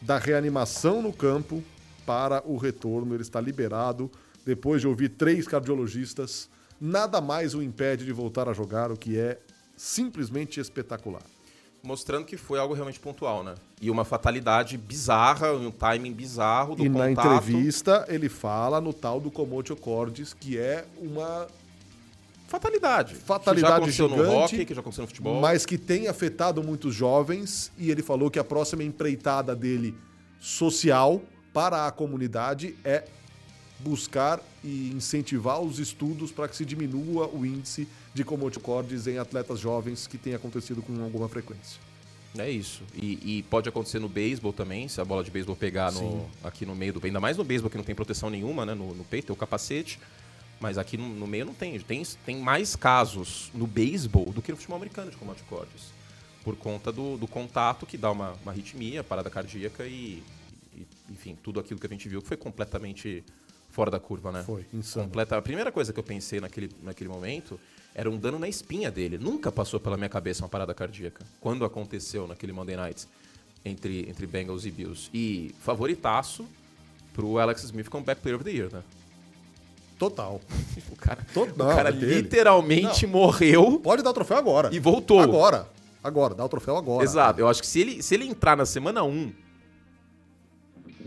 Da reanimação no campo para o retorno. Ele está liberado depois de ouvir três cardiologistas. Nada mais o impede de voltar a jogar, o que é simplesmente espetacular mostrando que foi algo realmente pontual, né? E uma fatalidade bizarra, um timing bizarro do e contato. na entrevista ele fala no tal do Comotio Cordis, que é uma Fatalidade. Fatalidade que já aconteceu gigante, no hockey, que já aconteceu no futebol. mas que tem afetado muitos jovens e ele falou que a próxima empreitada dele social para a comunidade é buscar e incentivar os estudos para que se diminua o índice de Comotio Cordis em atletas jovens que tem acontecido com alguma frequência. É isso. E, e pode acontecer no beisebol também, se a bola de beisebol pegar no, aqui no meio do. Ainda mais no beisebol que não tem proteção nenhuma, né? No, no peito, tem o capacete. Mas aqui no, no meio não tem. tem. Tem mais casos no beisebol do que no futebol americano de combate cortes. Por conta do, do contato que dá uma, uma arritmia, parada cardíaca e, e, Enfim, tudo aquilo que a gente viu que foi completamente fora da curva, né? Foi, insano. Completa. A primeira coisa que eu pensei naquele, naquele momento era um dano na espinha dele. Nunca passou pela minha cabeça uma parada cardíaca. Quando aconteceu naquele Monday Night entre, entre Bengals e Bills. E favoritaço pro Alex Smith como Back Player of the Year, né? Total. O cara, Todo- o não, cara é literalmente morreu Pode dar o troféu agora. e voltou. Agora. Agora, dá o troféu agora. Exato. Eu acho que se ele, se ele entrar na semana 1,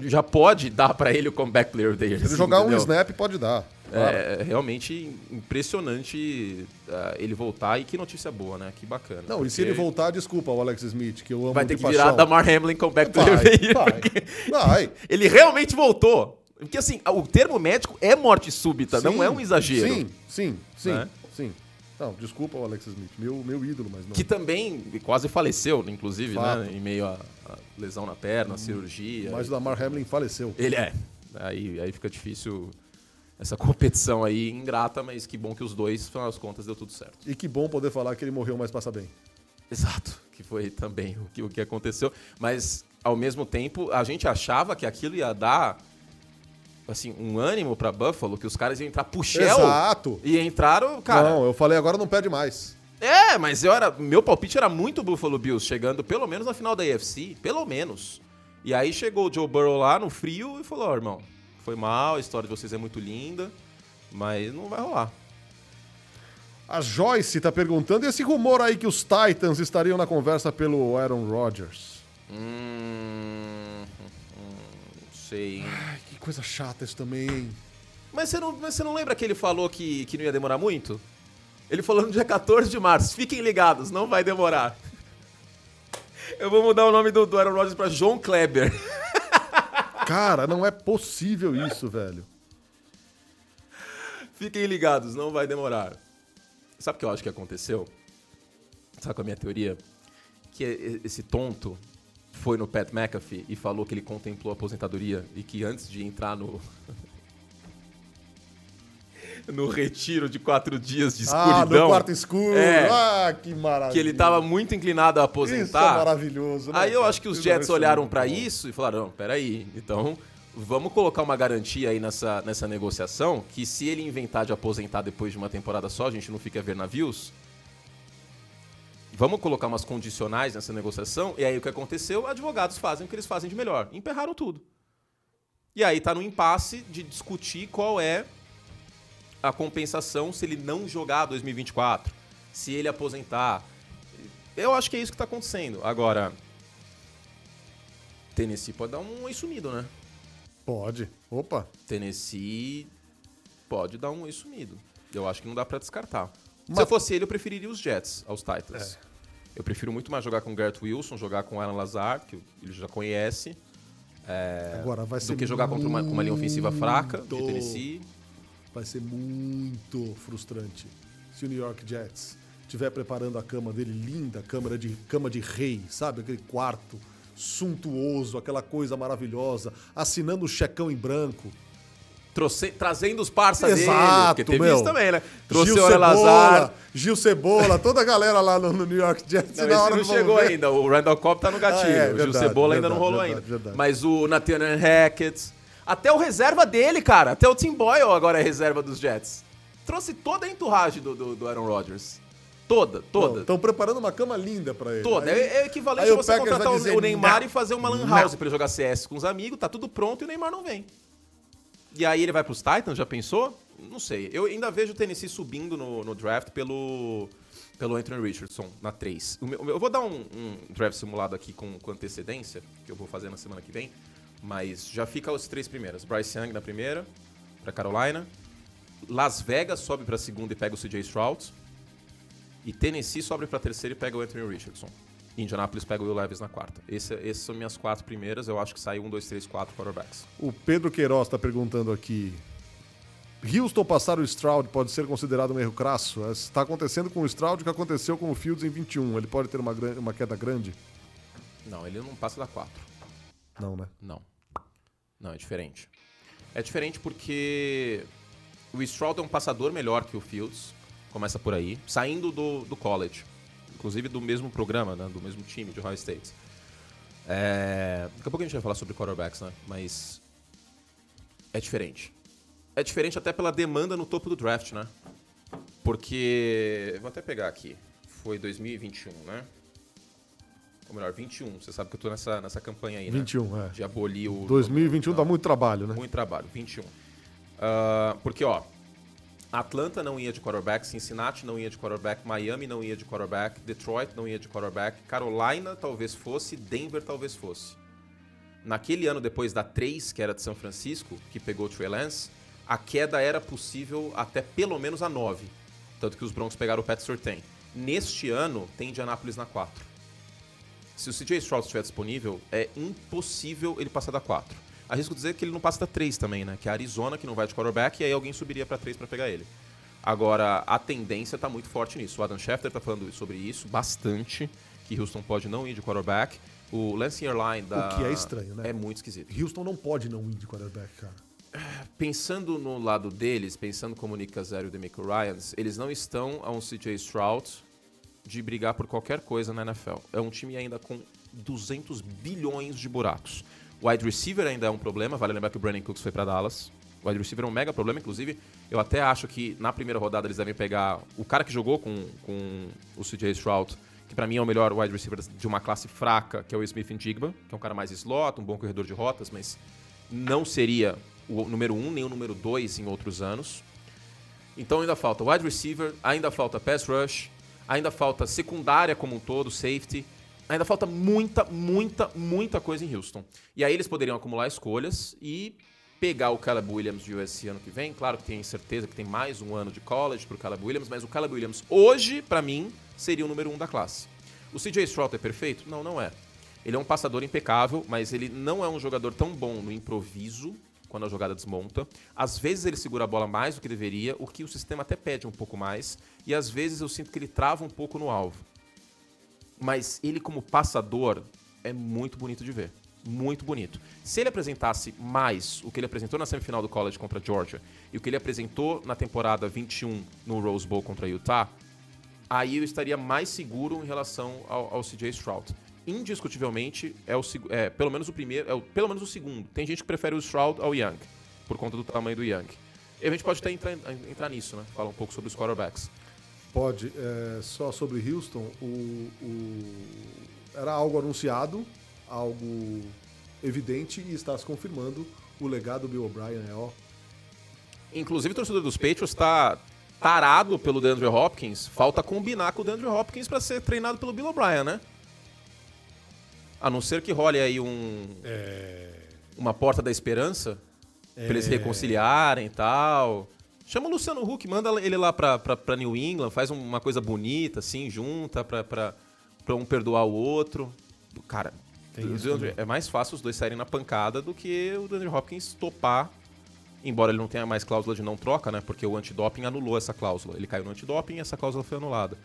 já pode dar pra ele o comeback player dele. Se ele jogar um snap, pode dar. Claro. É realmente impressionante ah, ele voltar e que notícia boa, né? Que bacana. Não, e se Porque ele voltar, desculpa, o Alex Smith, que eu amo Vai ter que virar paixão. Damar Hamlin comeback player Vai, year, vai, porque vai. Ele realmente voltou. Porque assim, o termo médico é morte súbita, não Sim, é um exagero. Sim, sim, sim, Né? sim. Não, desculpa o Alex Smith, meu, meu ídolo, mas não. Que também quase faleceu, inclusive, Fato. né? Em meio a, a lesão na perna, cirurgia. Mas o Damar Hamlin faleceu. Ele é. Aí, aí fica difícil essa competição aí ingrata, mas que bom que os dois, afinal das contas, deu tudo certo. E que bom poder falar que ele morreu, mas passa bem. Exato, que foi também o que, o que aconteceu. Mas, ao mesmo tempo, a gente achava que aquilo ia dar assim, um ânimo pra Buffalo, que os caras iam entrar pro Shell. Exato. E entraram, cara. Não, eu falei agora não pede mais. É, mas eu era, meu palpite era muito Buffalo Bills, chegando pelo menos na final da AFC, pelo menos. E aí chegou o Joe Burrow lá no frio e falou: Ó, irmão, foi mal, a história de vocês é muito linda, mas não vai rolar. A Joyce tá perguntando, e esse rumor aí que os Titans estariam na conversa pelo Aaron Rodgers? Hum. hum, Não sei, hein? Ai, que coisa chata isso também, hein? Mas você não, mas você não lembra que ele falou que, que não ia demorar muito? Ele falou no dia 14 de março. Fiquem ligados, não vai demorar. Eu vou mudar o nome do, do Aaron Rodgers pra John Kleber. Cara, não é possível isso, velho. Fiquem ligados, não vai demorar. Sabe o que eu acho que aconteceu? Sabe qual é a minha teoria? Que e- esse tonto foi no Pat McAfee e falou que ele contemplou a aposentadoria e que antes de entrar no. no retiro de quatro dias de Ah, escuridão. no quarto escuro. É. Ah, que maravilha. que ele tava muito inclinado a Isso é aposentar. maravilhoso, né? Aí eu acho que os Isso Jets é olharam bom. isso e falaram: não, peraí, então vamos colocar uma garantia aí nessa, nessa negociação que se ele inventar de aposentar depois de uma temporada só, a gente não fica a ver navios. Vamos colocar umas condicionais nessa negociação. E aí o que aconteceu? Advogados fazem o que eles fazem de melhor. Emperraram tudo. E aí tá no impasse de discutir qual é a compensação se ele não jogar 2024, se ele aposentar. Eu acho que é isso que tá acontecendo. Agora, Tennessee pode dar um oi sumido, né? Pode. Opa. Tennessee pode dar um oi sumido. Eu acho que não dá pra descartar. Se Mas- eu fosse ele, eu preferiria os Jets aos Titans. Eu prefiro muito mais jogar com o Garrett Wilson, jogar com o Alan Lazar, que ele já conhece, Agora vai ser do que jogar contra uma, uma linha ofensiva fraca muito- Tennessee. Vai ser muito frustrante se o New York Jets estiver preparando a cama dele linda, cama de, cama de rei, sabe? Aquele quarto suntuoso, aquela coisa maravilhosa, assinando o checão em branco. Trouxe- trazendo os parceiros dele, porque teve meu. isso também, né? Trouxe Gil o Alan Lazar. Gil Cebola, toda a galera lá no, no New York Jets. Não, na hora não chegou ver. ainda. O Randall Cobb tá no gatilho. Ah, é, o Gil verdade, Cebola ainda não verdade, rolou verdade, ainda. verdade. Mas o Nathaniel Hackett. Até o reserva dele, cara. Até o Tim Boyle agora é reserva dos Jets. Trouxe toda a entourage do, do, do Aaron Rodgers. Toda, toda. Estão preparando uma cama linda pra ele. Toda. Aí- É, é equivalente a você contratar o- dizer, o Neymar "Não, e fazer uma lan não." house pra ele jogar CS com os amigos, tá tudo pronto e o Neymar não vem. E aí ele vai pros Titans, já pensou? Não sei. Eu ainda vejo o Tennessee subindo no, no draft pelo, pelo Anthony Richardson na 3. Eu vou dar um, um, draft simulado aqui com, com, antecedência, que eu vou fazer na semana que vem, mas já fica os três primeiros. Bryce Young na primeira, para Carolina. Las Vegas sobe para segunda e pega o CJ Stroud. E Tennessee sobe para terceira e pega o Anthony Richardson. Indianapolis pega o Will Levis na quarta. Esse, essas são minhas quatro primeiras. Eu acho que sai um, dois, três, quatro quarterbacks. O Pedro Queiroz está perguntando aqui. Houston passar o Stroud pode ser considerado um erro crasso? Está acontecendo com o Stroud o que aconteceu com o Fields em 21. Ele pode ter uma, uma queda grande? Não, ele não passa da 4. Não, né? Não. Não, é diferente. É diferente porque o Stroud é um passador melhor que o Fields. Começa por aí. Saindo do, do college inclusive do mesmo programa, né, do mesmo time de Ohio State. É... Daqui a pouco a gente vai falar sobre quarterbacks, né? Mas é diferente. É diferente até pela demanda no topo do draft, né? Porque. Vou até pegar aqui. Foi 2021, né? Ou melhor, 21. Você sabe que eu tô nessa, nessa campanha aí, 21, né? é. De abolir o. 2021 dá muito trabalho, né? Muito trabalho, 21. Uh, porque, ó, Atlanta não ia de quarterback, Cincinnati não ia de quarterback, Miami não ia de quarterback, Detroit não ia de quarterback, Carolina talvez fosse, Denver talvez fosse. Naquele ano depois da 3, que era de São Francisco, que pegou o Trey Lance, a queda era possível até pelo menos a 9. Tanto que os Broncos pegaram o Pat Surtain. Neste ano, tem Indianapolis na 4. Se o CJ Stroud estiver disponível, é impossível ele passar da 4. Arrisco dizer que ele não passa da 3 também, né? Que é a Arizona, que não vai de quarterback, e aí alguém subiria para 3 para pegar ele. Agora, a tendência está muito forte nisso. O Adam Schefter está falando sobre isso bastante, que Houston pode não ir de quarterback. O Lansing Airline da... O que é estranho, né? É muito esquisito. Houston não pode não ir de quarterback, cara. Pensando no lado deles, pensando como o Nick Casario e o Demico Ryans, eles não estão a um CJ Stroud de brigar por qualquer coisa na NFL. É um time ainda com 200 bilhões de buracos. Wide receiver ainda é um problema, vale lembrar que o Brandon Cooks foi para Dallas. Wide receiver é um mega problema, inclusive eu até acho que na primeira rodada eles devem pegar o cara que jogou com, com o CJ Stroud, que para mim é o melhor wide receiver de uma classe fraca, que é o Smith Indigba, que é um cara mais slot, um bom corredor de rotas, mas não seria o número um nem o número dois em outros anos. Então ainda falta wide receiver, ainda falta pass rush, ainda falta secundária como um todo, safety ainda falta muita, muita, muita coisa em Houston. E aí eles poderiam acumular escolhas e pegar o Caleb Williams de USC ano que vem. Claro que tem certeza que tem mais um ano de college para o Caleb Williams, mas o Caleb Williams hoje, para mim, seria o número um da classe. O CJ Stroud é perfeito? Não, não é. Ele é um passador impecável, mas ele não é um jogador tão bom no improviso quando a jogada desmonta. Às vezes ele segura a bola mais do que deveria, o que o sistema até pede um pouco mais, e às vezes eu sinto que ele trava um pouco no alvo. Mas ele, como passador, é muito bonito de ver. Muito bonito. Se ele apresentasse mais o que ele apresentou na semifinal do college contra a Georgia e o que ele apresentou na temporada 21 no Rose Bowl contra a Utah, aí eu estaria mais seguro em relação ao, ao CJ Stroud. Indiscutivelmente, é, o, é pelo menos o primeiro, é o, pelo menos o segundo. Tem gente que prefere o Stroud ao Young, por conta do tamanho do Young. E a gente pode até entrar, entrar nisso, né? Falar um pouco sobre os quarterbacks. Pode. É, só sobre Houston, o, o, era algo anunciado, algo evidente e está se confirmando. O legado do Bill O'Brien é ó. Inclusive, o torcedor dos Patriots está tarado pelo DeAndre Hopkins. Falta combinar com o DeAndre Hopkins para ser treinado pelo Bill O'Brien, né? A não ser que role aí um. É... Uma porta da esperança. É... Pra eles reconciliarem e tal. Chama o Luciano Huck, manda ele lá pra, pra, pra New England, faz uma coisa bonita, assim, junta pra, pra, pra um perdoar o outro. Cara, é mais fácil os dois saírem na pancada do que o Andrew Hopkins topar, embora ele não tenha mais cláusula de não troca, né? Porque o antidoping anulou essa cláusula. Ele caiu no antidoping e essa cláusula foi anulada.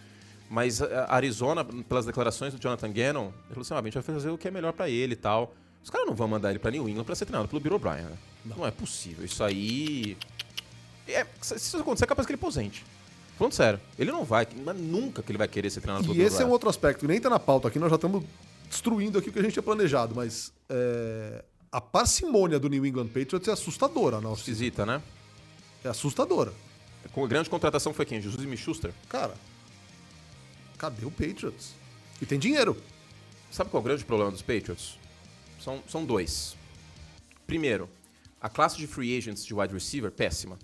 Mas a Arizona, pelas declarações do Jonathan Gannon, ele falou assim: ah, a gente vai fazer o que é melhor para ele e tal. Os caras não vão mandar ele pra New England pra ser treinado pelo Bill O'Brien, né? Não. não é possível. Isso aí. É, se isso acontecer, é capaz que ele posente. Falando sério, ele não vai, nunca que ele vai querer ser treinador E esse é um outro aspecto, que nem tá na pauta aqui, nós já estamos destruindo aqui o que a gente tinha planejado, mas é, a parcimônia do New England Patriots é assustadora. Nossa. Esquisita, né? É assustadora. Com a grande contratação foi quem? Jesus e Schuster? Cara, cadê o Patriots? E tem dinheiro. Sabe qual é o grande problema dos Patriots? São, são dois. Primeiro, a classe de free agents de wide receiver, péssima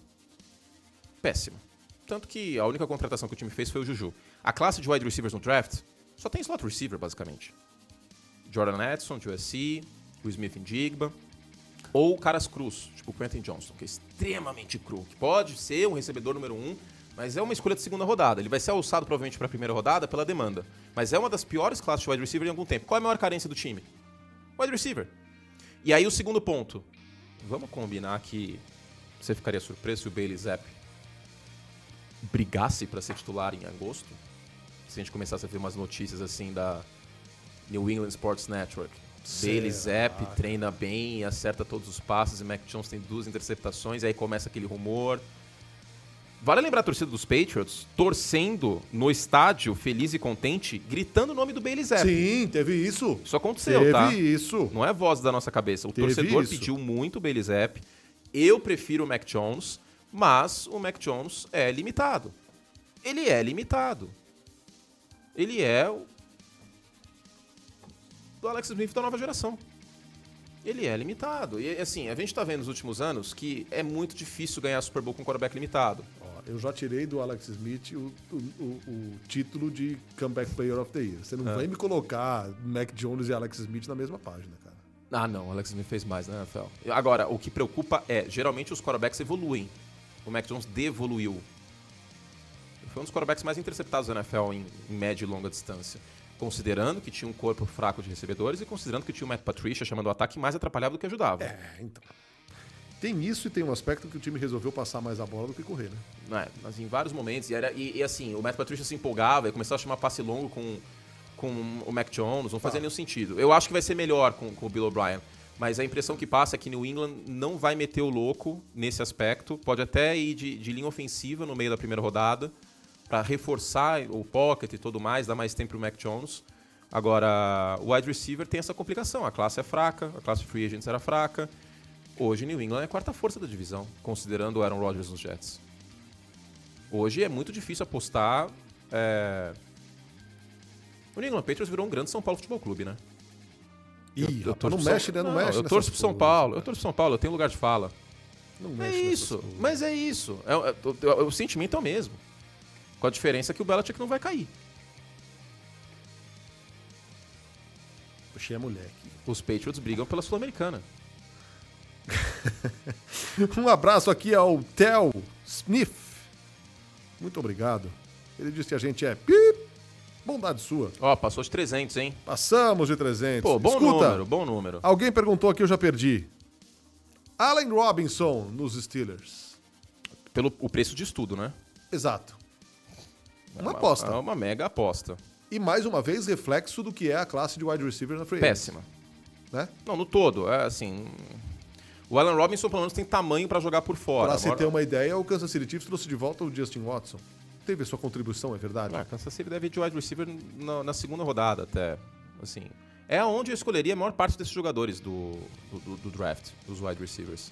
péssima. tanto que a única contratação que o time fez foi o Juju. A classe de wide receivers no draft só tem slot receiver, basicamente. Jordan Edson, de USC, o Smith em Jigba, ou caras cruz, tipo o Quentin Johnston, que é extremamente cru, que pode ser um recebedor número um, mas é uma escolha de segunda rodada. Ele vai ser alçado provavelmente para a primeira rodada pela demanda. Mas é uma das piores classes de wide receiver em algum tempo. Qual é a maior carência do time? Wide receiver. E aí o segundo ponto. Vamos combinar que você ficaria surpreso se o Bailey Zapp brigasse para ser titular em agosto? Se a gente começasse a ver umas notícias assim da New England Sports Network. Bailey Zapp treina bem, acerta todos os passes e Mac Jones tem duas interceptações, aí começa aquele rumor. Vale lembrar a torcida dos Patriots torcendo no estádio, feliz e contente, gritando o nome do Bailey Zapp. Sim, teve isso. Isso aconteceu, teve tá? Teve isso. Não é voz da nossa cabeça. O Teve torcedor isso. pediu muito o Bailey Zapp. Eu prefiro o Mac Jones, mas o Mac Jones é limitado. Ele é limitado. Ele é o do Alex Smith da nova geração. Ele é limitado. E assim, a gente tá vendo nos últimos anos que é muito difícil ganhar Super Bowl com um quarterback limitado. Eu já tirei do Alex Smith o, o- o- o título de Comeback Player of the Year. Você não É. vai me colocar Mac Jones e Alex Smith na mesma página, cara. Ah, não, o Alex Smith fez mais, né, Rafael? Agora, o que preocupa é, geralmente os quarterbacks evoluem. O Mac Jones devoluiu. Foi um dos quarterbacks mais interceptados da NFL em, em média e longa distância. Considerando que tinha um corpo fraco de recebedores e considerando que tinha o Matt Patricia chamando o ataque mais atrapalhava do que ajudava. É, então. Tem isso e tem um aspecto que o time resolveu passar mais a bola do que correr, né? É, mas em vários momentos. E, era, e, e assim, o Matt Patricia se empolgava e começava a chamar passe longo com, com o Mac Jones. Não fazia nenhum sentido. Eu acho que vai ser melhor com, com o Bill O'Brien. Mas a impressão que passa é que New England não vai meter o louco nesse aspecto. Pode até ir de, de linha ofensiva no meio da primeira rodada para reforçar o pocket e tudo mais, dar mais tempo pro Mac Jones. Agora, o wide receiver tem essa complicação. A classe é fraca, a classe free agents era fraca. Hoje, New England é a quarta força da divisão, considerando o Aaron Rodgers nos Jets. Hoje é muito difícil apostar. é, O New England Patriots virou um grande São Paulo Futebol Clube, né? Ih, rapaz, torço não pro São- mexe, né? Não, mexe. Eu torço pro São. Paulo. Eu torço pro São Paulo, eu tenho lugar de fala. Não É mexe isso, mas é isso. É, é- o- o- sentimento é o mesmo. Com a diferença que o Belichick não vai cair. Puxei a moleque. Os Patriots brigam pela Sul-Americana. Um abraço aqui ao Tel Smith. Muito obrigado. Ele disse que a gente é pip, bondade sua. Ó, passou de 300, hein? Passamos de 300. Pô, bom Escuta, número, bom número. alguém perguntou aqui, eu já perdi. Allen Robinson nos Steelers. Pelo o preço de estudo, né? Exato. É Uma aposta. É uma mega aposta. E mais uma vez, reflexo do que é a classe de wide receiver na free agency, Péssima. Né? Não, no todo, é assim. O Allen Robinson, pelo menos, tem tamanho pra jogar por fora. Para se Agora- ter uma ideia, o Kansas City Chiefs trouxe de volta o Justin Watson. Teve a sua contribuição, é verdade? Ah, Kansas City deve ir de wide receiver na, na segunda rodada até. Assim, é onde eu escolheria a maior parte desses jogadores do, do, do- draft, dos wide receivers.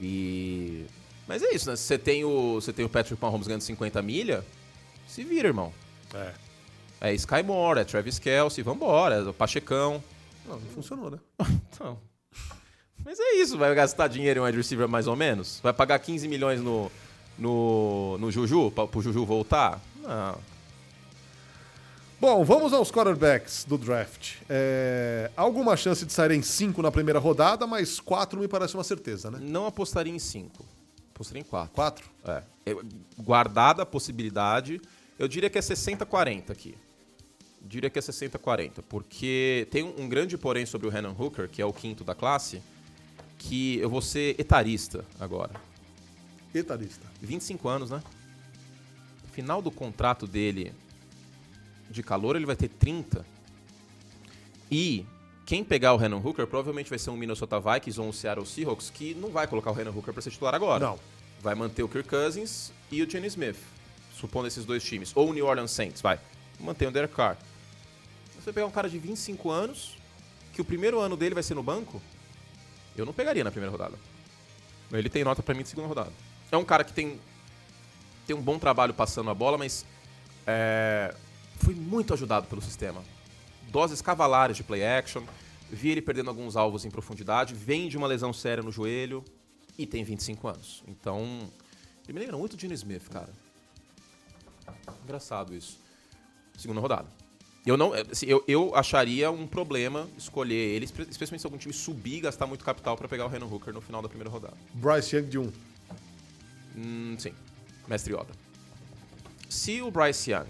E... Mas é isso, né? Você tem o, você tem o Patrick Mahomes ganhando 50 milha, se vira, irmão. É. É Sky Moore, é Travis Kelsey, vambora, é o Pachecão. Não, não funcionou, né? Então... Mas é isso, vai gastar dinheiro em wide receiver mais ou menos? Vai pagar 15 milhões no, no, no Juju, pra, pro Juju voltar? Não. Bom, vamos aos quarterbacks do draft. É, alguma chance de saírem cinco na primeira rodada, mas quatro me parece uma certeza, né? Não apostaria em 5. Apostaria em 4. Quatro? É. Eu- guardada a possibilidade, eu diria que é 60-40 aqui. Diria que é 60-40, porque tem um, um grande porém sobre o Renan Hooker, que é o quinto da classe, que eu vou ser etarista agora. Etarista. 25 anos, né? Final do contrato dele de calor, ele vai ter 30. E quem pegar o Renan Hooker provavelmente vai ser um Minnesota Vikings ou um Seattle Seahawks que não vai colocar o Renan Hooker para ser titular agora. Não. Vai manter o Kirk Cousins e o Jenny Smith, supondo esses dois times. Ou o New Orleans Saints, vai. Mantém o Derek Carr. Você pegar um cara de 25 anos, que o primeiro ano dele vai ser no banco, eu não pegaria na primeira rodada. Ele tem nota pra mim de segunda rodada. É um cara que tem, tem um bom trabalho passando a bola, mas é, foi muito ajudado pelo sistema. Doses cavalares de play action, vi ele perdendo alguns alvos em profundidade, vem de uma lesão séria no joelho e tem 25 anos. Então, ele me lembra muito o Gene Smith, cara. Engraçado isso. Segunda rodada. Eu não, assim, eu, eu acharia um problema escolher ele, espe- especialmente se algum time subir e gastar muito capital pra pegar o Renan Hooker no final da primeira rodada. Bryce Young de 1. Hum, sim, mestre Yoda. Se o Bryce Young,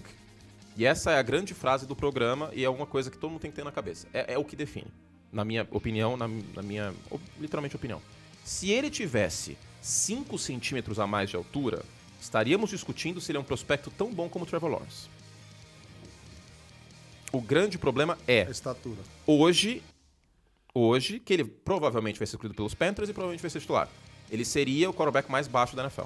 e essa é a grande frase do programa e é uma coisa que todo mundo tem que ter na cabeça, é, é o que define, na minha opinião, na, na minha, literalmente opinião. Se ele tivesse 5 centímetros a mais de altura, estaríamos discutindo se ele é um prospecto tão bom como o Trevor Lawrence. O grande problema é A estatura. hoje, hoje, que ele provavelmente vai ser escolhido pelos Panthers e provavelmente vai ser titular. Ele seria o quarterback mais baixo da NFL.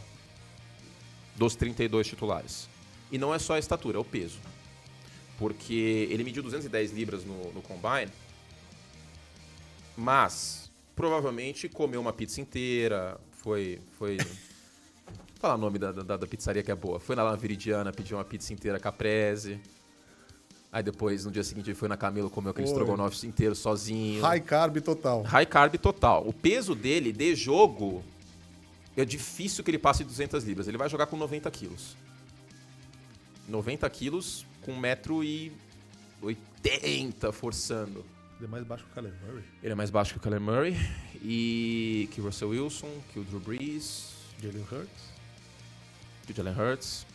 Dos 32 titulares. E não é só a estatura, é o peso. Porque ele mediu 210 libras no, no combine, mas provavelmente comeu uma pizza inteira, foi... foi falar o nome da, da, da pizzaria que é boa. Foi na La Viridiana, pediu uma pizza inteira caprese. Aí depois, no dia seguinte, ele foi na Camilo, comeu aquele estrogonofe inteiro sozinho. High carb total. High carb total. O peso dele de jogo é difícil que ele passe de 200 libras. Ele vai jogar com 90 quilos. 90 quilos com 1,80m forçando. Ele é mais baixo que o Kyler Murray. Ele é mais baixo que o Kyler Murray e que o Russell Wilson, que o Drew Brees, Jalen Hurts. que o Jalen Hurts.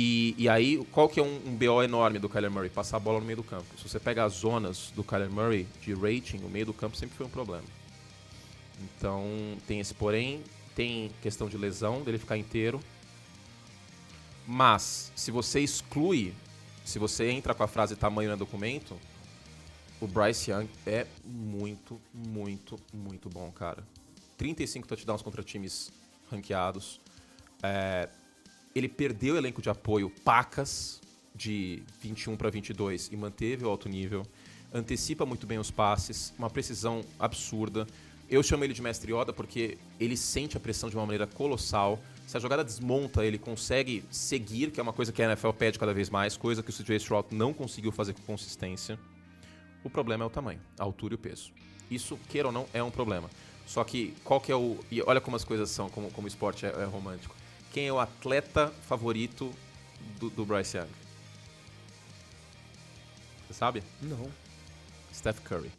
E, e aí, qual que é um, um BO enorme do Kyler Murray? Passar a bola no meio do campo. Se você pega as zonas do Kyler Murray de rating, o meio do campo sempre foi um problema. Então, tem esse porém, tem questão de lesão, dele ficar inteiro. Mas, se você exclui, se você entra com a frase tamanho no documento, o Bryce Young é muito, muito, muito bom, cara. 35 touchdowns contra times ranqueados. É, ele perdeu o elenco de apoio pacas de 21 para 22 e manteve o alto nível. Antecipa muito bem os passes, uma precisão absurda. Eu chamo ele de mestre Yoda porque ele sente a pressão de uma maneira colossal. Se a jogada desmonta, ele consegue seguir, que é uma coisa que a NFL pede cada vez mais, coisa que o CJ Stroud não conseguiu fazer com consistência. O problema é o tamanho, a altura e o peso. Isso, queira ou não, é um problema. Só que qual que é o. E olha como as coisas são, como, como o esporte é, é romântico. Quem é o atleta favorito do, do Bryce Young? Você sabe? Não. Steph Curry.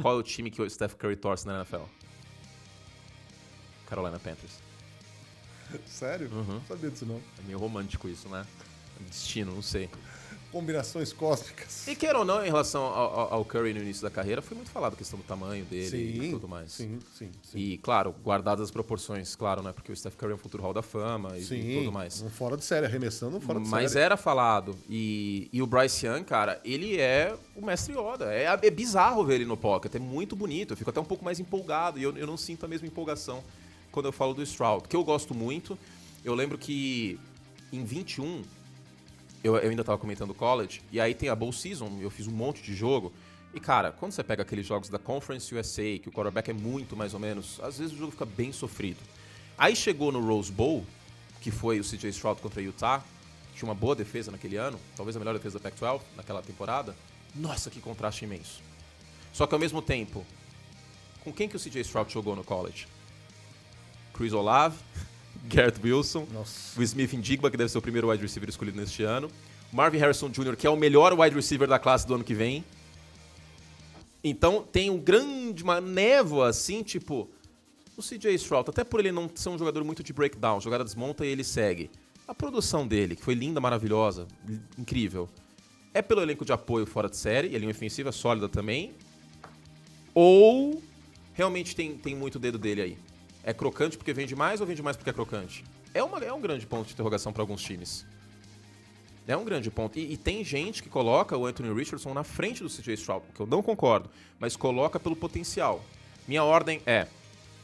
Qual é o time que o Steph Curry torce na NFL? Carolina Panthers. Sério? Uhum. Não sabia disso não. É meio romântico isso, né? Destino, não sei. Combinações cósmicas. E queira ou não, em relação ao, ao- Curry no início da carreira, foi muito falado a questão do tamanho dele e Sim, tudo mais. sim, sim, sim. E, claro, guardadas as proporções, claro, né? Porque o Steph Curry é um futuro Hall da Fama e, Sim, e tudo mais. um fora de série, arremessando um fora de Mas série. era falado. E, e o Bryce Young, cara, ele é o mestre Yoda. É, é bizarro ver ele no pocket. É muito bonito. Eu fico até um pouco mais empolgado. E eu, eu não sinto a mesma empolgação quando eu falo do Stroud. Que eu gosto muito. Eu lembro que em 21, eu, eu ainda tava comentando college. E aí tem a Bowl Season. Eu fiz um monte de jogo. E, cara, quando você pega aqueles jogos da Conference USA, que o quarterback é muito mais ou menos, às vezes o jogo fica bem sofrido. Aí chegou no Rose Bowl, que foi o CJ Stroud contra Utah, tinha uma boa defesa naquele ano, talvez a melhor defesa da Pac-12 naquela temporada. Nossa, que contraste imenso. Só que ao mesmo tempo, com quem que o CJ Stroud jogou no college? Chris Olave, Garrett Wilson, Nossa. o Smith Indigba, que deve ser o primeiro wide receiver escolhido neste ano, Marvin Harrison Jr., que é o melhor wide receiver da classe do ano que vem. Então tem um grande, uma névoa assim, tipo, o CJ Stroud, até por ele não ser um jogador muito de breakdown, jogada desmonta e ele segue. A produção dele, que foi linda, maravilhosa, incrível, é pelo elenco de apoio fora de série, e a linha ofensiva é sólida também, ou realmente tem, tem muito dedo dele aí? É crocante porque vende mais ou vende mais porque é crocante? É, uma, é um grande ponto de interrogação para alguns times. É um grande ponto. E, e tem gente que coloca o Anthony Richardson na frente do CJ Stroud, que eu não concordo, mas coloca pelo potencial. Minha ordem é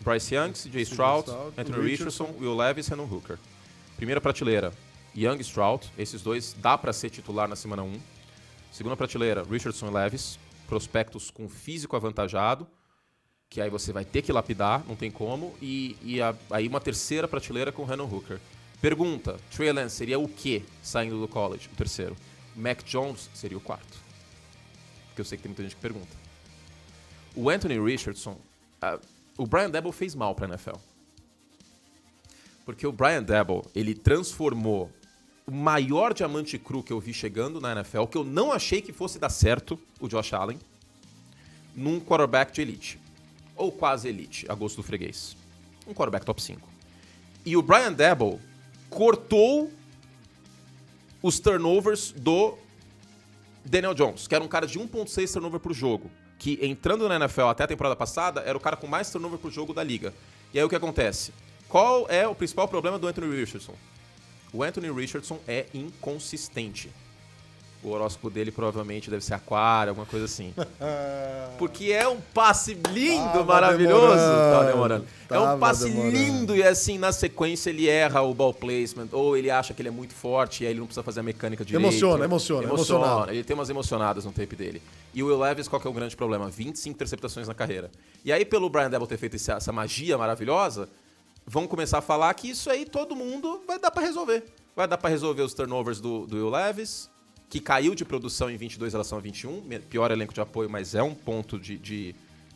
Bryce Young, CJ Stroud, Stroud, Anthony Richardson. Richardson, Will Levis, Renan Hooker. Primeira prateleira, Young e Stroud. Esses dois dá para ser titular na semana 1. Segunda prateleira, Richardson e Levis. Prospectos com físico avantajado, que aí você vai ter que lapidar, não tem como. E, e a- aí uma terceira prateleira com Renan Hooker. Pergunta, Trey Lance seria o quê saindo do college? O terceiro. Mac Jones seria o quarto. Porque eu sei que tem muita gente que pergunta. O Anthony Richardson, ah, o Brian Debo fez mal para NFL. Porque o Brian Debo, ele transformou o maior diamante cru que eu vi chegando na NFL, que eu não achei que fosse dar certo, o Josh Allen, num quarterback de elite. Ou quase elite, a gosto do freguês. Um quarterback top 5. E o Brian Dabble cortou os turnovers do Daniel Jones, que era um cara de 1.6 turnover por jogo, que entrando na NFL até a temporada passada, era o cara com mais turnover por jogo da liga. E aí o que acontece? Qual é o principal problema do Anthony Richardson? O Anthony Richardson é inconsistente. O horóscopo dele provavelmente deve ser aquário, alguma coisa assim. Porque é um passe lindo, Tava maravilhoso. demorando. Tá demorando. é um Tava passe demorando. lindo e assim, na sequência ele erra o ball placement, ou ele acha que ele é muito forte e aí ele não precisa fazer a mecânica direito. Emociona, emociona, emocionado. Ele tem umas emocionadas no tape dele. E o Will Levis, qual que é o grande problema? 25 interceptações na carreira. E aí, pelo Brian Devil ter feito essa magia maravilhosa, vão começar a falar que isso aí todo mundo vai dar pra resolver. Vai dar pra resolver os turnovers do, do Will Levis, que caiu de produção em 22 em relação a 21. Me- Pior elenco de apoio, mas é um ponto de, de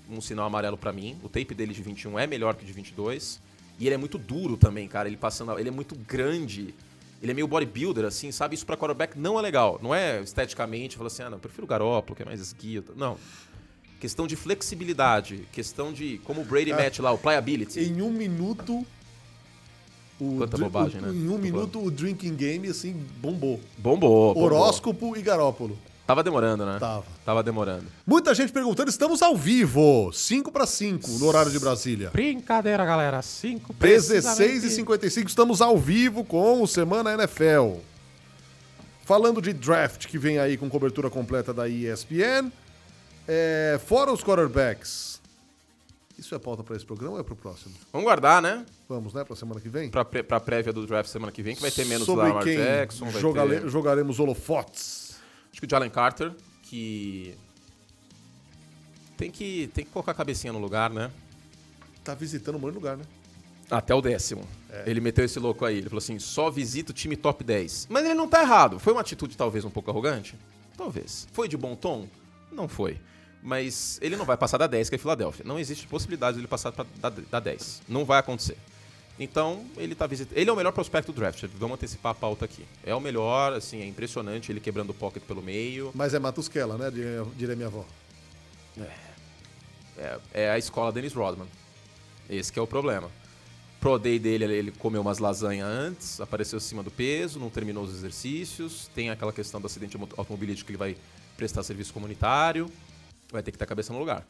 um sinal amarelo pra mim. O tape dele de 21 é melhor que o de 22. E ele é muito duro também, cara. Ele passando, ele é muito grande. Ele é meio bodybuilder, assim, sabe? Isso pra quarterback não é legal. Não é esteticamente, fala assim, ah, não, eu prefiro o Garoppolo, que é mais esguio. Não. Questão de flexibilidade, questão de como o Brady Ah, mete lá, o pliability. Em um minuto. O Quanta dri- bobagem, o- né? Em um Tô minuto o drinking game, assim, bombou. Bombou, bombou. Horóscopo e Garópolo. Tava demorando, né? Tava. Tava demorando. Muita gente perguntando, estamos ao vivo. 5 para 5 no horário de Brasília. Brincadeira, galera. 5 16 e 55 estamos ao vivo com o Semana NFL. Falando de draft que vem aí com cobertura completa da ESPN. É, fora os quarterbacks. Isso é pauta para esse programa ou é pro próximo? Vamos guardar, né? Vamos, né? Pra semana que vem? Pra, pré- pra prévia do draft semana que vem, que vai ter menos Sobre Lamar quem Jackson, vai jogale- ter... jogaremos holofotes. Acho que o Jalen Carter, que... Tem que, tem que colocar a cabecinha no lugar, né? Tá visitando monte de lugar, né? Até o décimo. É. Ele meteu esse louco aí. Ele falou assim: só visita o time top 10. Mas ele não tá errado. Foi uma atitude talvez um pouco arrogante? Talvez. Foi de bom tom? Não foi. Mas ele não vai passar da 10, que é Filadélfia. Não existe possibilidade dele passar pra, da, da 10. Não vai acontecer. Então, ele tá visitando. Ele é o melhor prospecto do draft. Vamos antecipar a pauta aqui. É o melhor, assim, é impressionante ele quebrando o pocket pelo meio. Mas é Matusquela, né? Diria, minha avó. É, é a escola Dennis Rodman. Esse que é o problema. Pro day dele, ele- ele comeu umas lasanhas antes, apareceu acima do peso, não terminou os exercícios, tem aquela questão do acidente auto- automobilístico que ele vai prestar serviço comunitário, vai ter que ter a cabeça no lugar.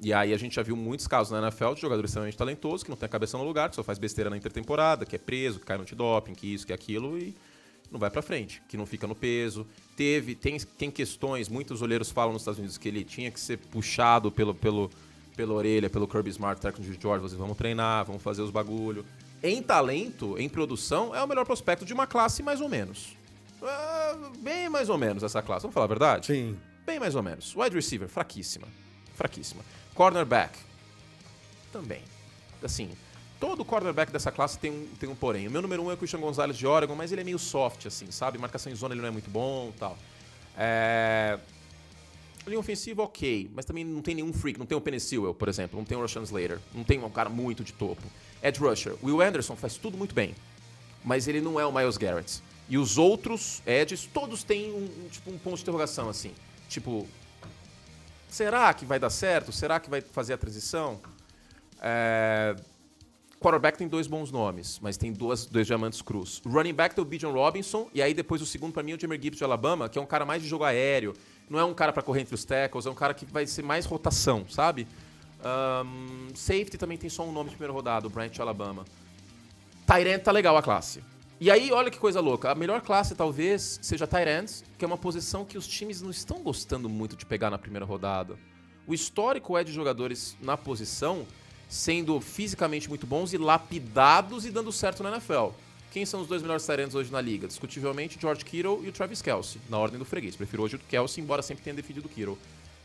E aí a gente já viu muitos casos na NFL de jogadores extremamente talentosos que não tem a cabeça no lugar, que só faz besteira na intertemporada, que é preso, que cai no antidoping, que isso, que aquilo e não vai pra frente, que não fica no peso. Teve, tem, tem questões, muitos olheiros falam nos Estados Unidos que ele tinha que ser puxado pelo, pelo, pela orelha, pelo Kirby Smart, técnico de George, vocês vamos treinar, vamos fazer os bagulho. Em talento, em produção, é o melhor prospecto de uma classe mais ou menos. Ah, bem mais ou menos essa classe, vamos falar a verdade? Sim. Bem mais ou menos. Wide receiver, fraquíssima. Fraquíssima. Cornerback, também. Assim, todo cornerback dessa classe tem um, tem um porém. O meu número um é o Christian Gonzalez de Oregon, mas ele é meio soft, assim, sabe? Marcação em zona ele não é muito bom tal. É... Linha ofensiva, ok, mas também não tem nenhum freak. Não tem o Penny por exemplo. Não tem o Rashawn Slater. Não tem um cara muito de topo. Edge Rusher. Will Anderson faz tudo muito bem. Mas ele não é o Miles Garrett. E os outros Edges, todos têm um, um, tipo, um ponto de interrogação, assim. Tipo, será que vai dar certo? Será que vai fazer a transição? É... Quarterback tem dois bons nomes, mas tem duas, dois diamantes cruz. Running back tem o Bijan Robinson, e aí depois o segundo pra mim é o Jamer Gibbs de Alabama, que é um cara mais de jogo aéreo. Não é um cara pra correr entre os tackles, é um cara que vai ser mais rotação, sabe? Ahn, safety também tem só um nome de primeira rodada, o Bryant de Alabama. Tyrant tá legal a classe. E aí, olha que coisa louca. A melhor classe talvez seja Tyrants, que é uma posição que os times não estão gostando muito de pegar na primeira rodada. O histórico é de jogadores na posição sendo fisicamente muito bons e lapidados e dando certo na NFL. Quem são os dois melhores Tyrants hoje na liga? Discutivelmente, George Kittle e o Travis Kelsey, na ordem do freguês. Prefiro hoje o Kelsey, embora sempre tenha defendido o Kittle.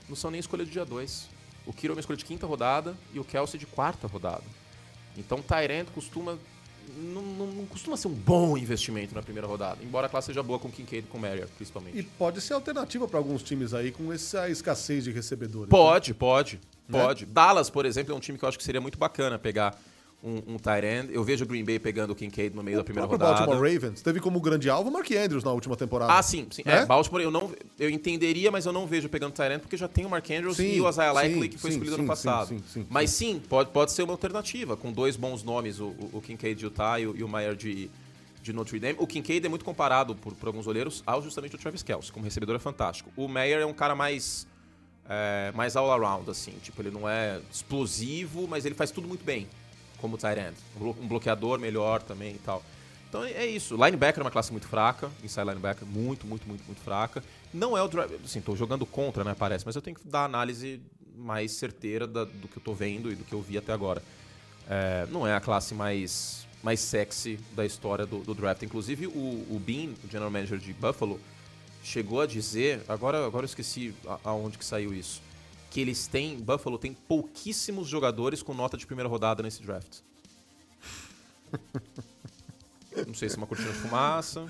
Não são nem escolha de dia 2. O Kittle é uma escolha de quinta rodada e o Kelsey de quarta rodada. Então, Tyrant costuma não, não- não costuma ser um bom investimento na primeira rodada, embora a classe seja boa com Kincaid e com Marriott, principalmente. E pode ser alternativa para alguns times aí com essa escassez de recebedores. né? Pode, pode, Né? pode. Dallas, por exemplo, é um time que eu acho que seria muito bacana pegar um, um tight end. Eu vejo o Green Bay pegando o Kincaid no meio da primeira O rodada. Baltimore Ravens teve como grande alvo o Mark Andrews na última temporada. Ah, sim, sim. Né? É, Baltimore eu não eu entenderia, mas eu não vejo pegando Tyrant porque já tem o Mark Andrews Sim, e o Isaiah sim, Likely que foi sim, escolhido sim, no passado. sim, sim, sim, mas sim, pode, pode ser uma alternativa, com dois bons nomes, o, o, o Kincaid de Utah e o, e o Mayer de, de Notre Dame. O Kincaid é muito comparado por, por alguns olheiros ao justamente o Travis Kelce, como recebedor é fantástico. O Mayer é um cara mais é, mais all around, assim, tipo, ele não é explosivo, mas ele faz tudo muito bem, como tight end. Um blo- bloqueador melhor também e tal. Então é é isso. Linebacker é uma classe muito fraca, inside linebacker muito, muito, muito, muito fraca. Não é o drive, assim, tô jogando contra, né, parece, mas eu tenho que dar análise mais certeira da- do que eu tô vendo e do que eu vi até agora. É, não é a classe mais, mais sexy da história do, do draft. Inclusive, o, o Bean, o general manager de Buffalo, chegou a dizer, agora, agora eu esqueci a- aonde que saiu isso, que eles têm, Buffalo tem pouquíssimos jogadores com nota de primeira rodada nesse draft. Não sei se é uma cortina de fumaça.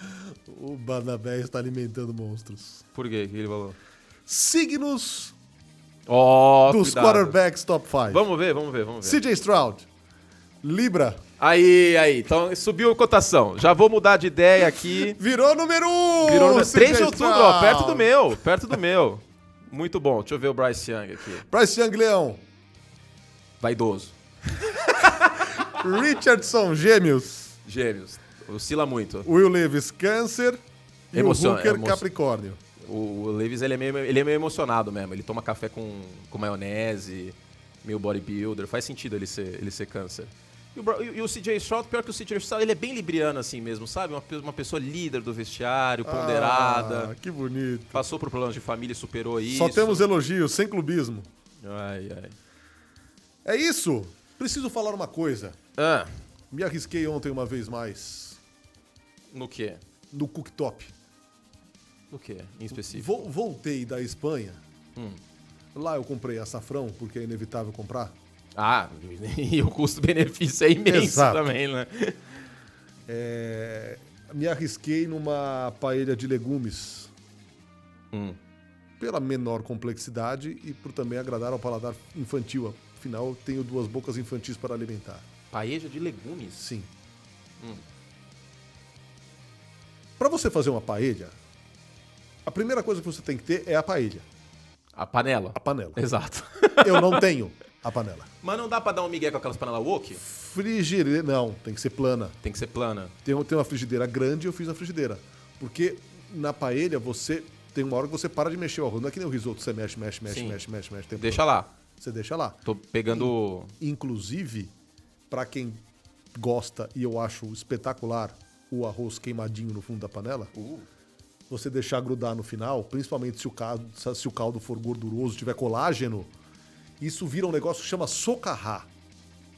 O Barnabé está alimentando monstros. Por quê? O que ele falou? Signos Ó, dos cuidado. quarterbacks top 5. Vamos ver, vamos ver, vamos ver. CJ Stroud, Libra, Aí, aí. Então subiu a cotação. Já vou mudar de ideia aqui. virou número 1! Um, Virou. CJ 3 de outubro, ó. Perto do meu. Perto do meu. Muito bom. Deixa eu ver o Bryce Young aqui. Bryce Young Leão, Vaidoso. Richardson Gêmeos, Gêmeos. Oscila muito. Will Levis Câncer e o Hooker emo- Capricórnio. O, o Levis, ele é, meio, ele é meio emocionado mesmo. Ele toma café com, com maionese, meio bodybuilder. Faz sentido ele ser, ele ser câncer. E o, e o CJ Stroud, pior que o CJ Stroud, ele é bem libriano assim mesmo, sabe? Uma, uma pessoa líder do vestiário, ponderada. Ah, que bonito. Passou por problemas de família e superou isso. Só temos elogios, sem clubismo. Ai, ai. É isso. Preciso falar uma coisa. Ah, Me arrisquei ontem uma vez mais no quê? no cooktop. No quê, em específico? Vol- voltei da Espanha. Hum. Lá eu comprei açafrão, porque é inevitável comprar. Ah, e o custo-benefício é imenso Exato. também, né? É, Me arrisquei numa paella de legumes. Hum. Pela menor complexidade e por também agradar ao paladar infantil. Afinal, eu tenho duas bocas infantis para alimentar. Paeja de legumes. Sim. Hum. Para você fazer uma paella, a primeira coisa que você tem que ter é a paella, A panela. a panela. Exato. Eu não tenho a panela. Mas não dá pra dar um migué com aquelas panelas wok? Frigideira, não, tem que ser plana. Tem que ser plana. Tem, tem uma frigideira grande eu fiz na frigideira. Porque na paella você tem uma hora que você para de mexer o arroz. Não é que nem o risoto, você mexe, mexe, mexe, Sim. mexe, mexe, mexe. Deixa todo. lá. Você deixa lá. Tô pegando. Inclusive, para quem gosta e eu acho espetacular o arroz queimadinho no fundo da panela, Uh, você deixar grudar no final, principalmente se o caldo, se o caldo for gorduroso, tiver colágeno, isso vira um negócio que chama socarrá.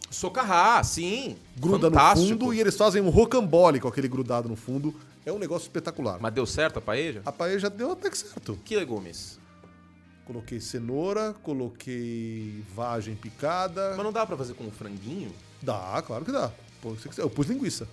socarrá, sim. Gruda Fantástico. no fundo e eles fazem um rocambole com aquele grudado no fundo. É um negócio espetacular. Mas deu certo a paeja? A paella já deu até que certo. Que legumes? Coloquei cenoura, coloquei vagem picada. Mas não dá pra fazer com um franguinho? Dá, claro que dá. Eu pus linguiça.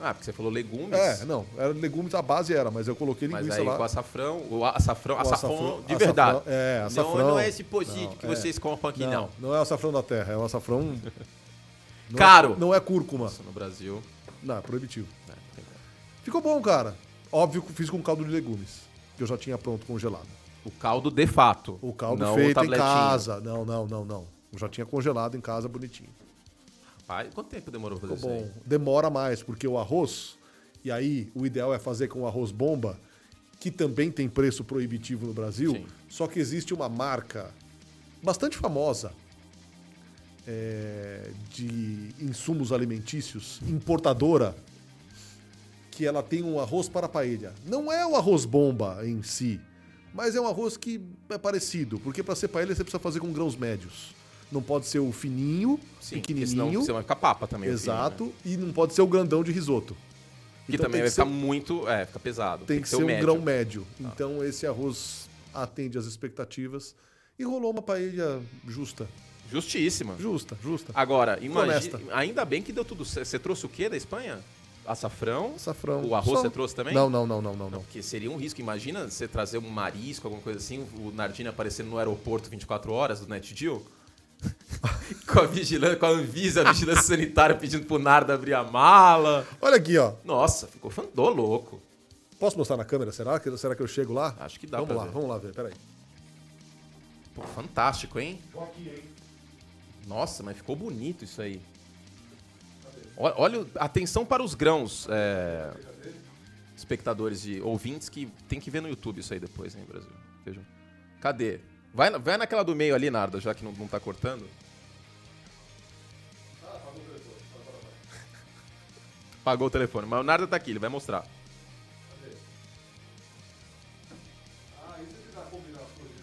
Ah, porque você falou legumes. É, não, era legumes, a base era, mas eu coloquei Mas linguiça aí lá. com açafrão, o açafrão, O açafrão, açafrão- de verdade. açafrão, é, Não, açafrão. não é esse posito Não, que é. vocês compram aqui, não. não, é o açafrão da terra, é o açafrão. não é- Caro. não é cúrcuma. Nossa, no Brasil. Não, é proibitivo. tem como. Ficou bom, cara. Óbvio que fiz com caldo de legumes, que eu já tinha pronto congelado. O caldo de fato. O caldo não o feito em casa. Não, não, não, não. Eu já tinha congelado em casa bonitinho. Rapaz, quanto tempo demorou pra fazer Ficou isso bom. aí? Demora mais, porque o arroz, e aí o ideal é fazer com o arroz bomba, que também tem preço proibitivo no Brasil, Sim. só que existe uma marca bastante famosa é, de insumos alimentícios, importadora, que ela tem um arroz para paella. Não é o arroz bomba em si, mas é um arroz que é parecido, porque para ser paella você precisa fazer com grãos médios. Não pode ser o fininho, Sim, pequenininho. senão você vai ficar papa também. o Exato, e não pode ser o grandão de risoto. né? Que Então também tem vai ser- ficar muito. É, fica pesado. Tem, que, ser, um médio. grão médio. Então esse arroz atende às expectativas e rolou uma paella justa. Justíssima. Justa, justa. Agora, imagina. Ainda bem que deu tudo certo. Você trouxe o quê da Espanha? Açafrão? Açafrão. O arroz Só- você trouxe também? Não, não, não, não, não, não. Porque seria um risco. Imagina você trazer um marisco, alguma coisa assim, o Nardini aparecendo no aeroporto 24 horas do NetGeal. Com a vigilância, com a Anvisa, a vigilância sanitária pedindo pro Narda abrir a mala. Olha aqui, ó. Nossa, ficou fandô louco. Posso mostrar na câmera? Será que, será que eu chego lá? Acho que dá Vamos pra lá, ver. vamos lá ver, peraí. Pô, fantástico, hein? Tô aqui, hein? Nossa, mas ficou bonito isso aí. Olha, olha atenção para os grãos, é, espectadores e ouvintes que tem que ver no YouTube isso aí depois, hein, Brasil? Vejam. Cadê? Vai, vai naquela do meio ali, Narda, já que não, não tá cortando. Pagou o telefone, mas o Narda tá aqui, ele vai mostrar.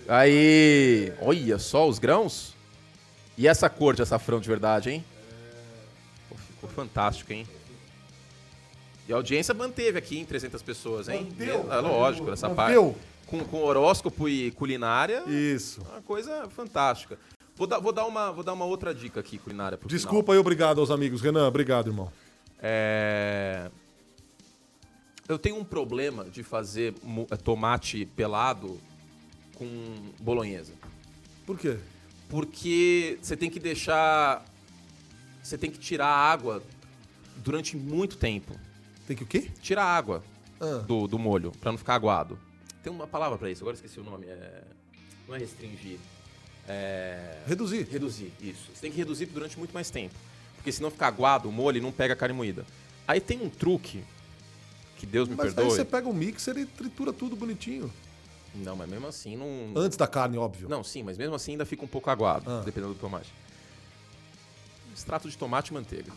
Aí, olha só os grãos. E essa cor de açafrão de verdade, hein? Pô, ficou fantástico, hein? E a audiência manteve aqui em 300 pessoas, hein? Manteu? É lógico, essa parte. Com, com horóscopo e culinária, Isso. uma coisa fantástica. Vou dar, vou dar, uma, vou dar uma outra dica aqui, culinária. Pro final. Desculpa e obrigado aos amigos. Renan, obrigado, irmão. É... Eu tenho um problema de fazer eh, tomate pelado com bolonhesa. Por quê? Porque você tem que deixar. Você tem que tirar a água durante muito tempo. Tem que o quê? Tirar a água Ah. do, do molho, pra não ficar aguado. Tem uma palavra pra isso, agora esqueci o nome. É... Não é restringir. É. Reduzir. Reduzir, isso. Você tem que reduzir durante muito mais tempo. Porque senão fica aguado o molho não pega a carne moída. Aí tem um truque, que Deus me Mas aí perdoe. você pega o mixer e tritura tudo bonitinho. Não, mas mesmo assim não. Antes da carne, óbvio. Não, sim, mas mesmo assim ainda fica um pouco aguado, Ah. dependendo do tomate. Extrato de tomate e manteiga.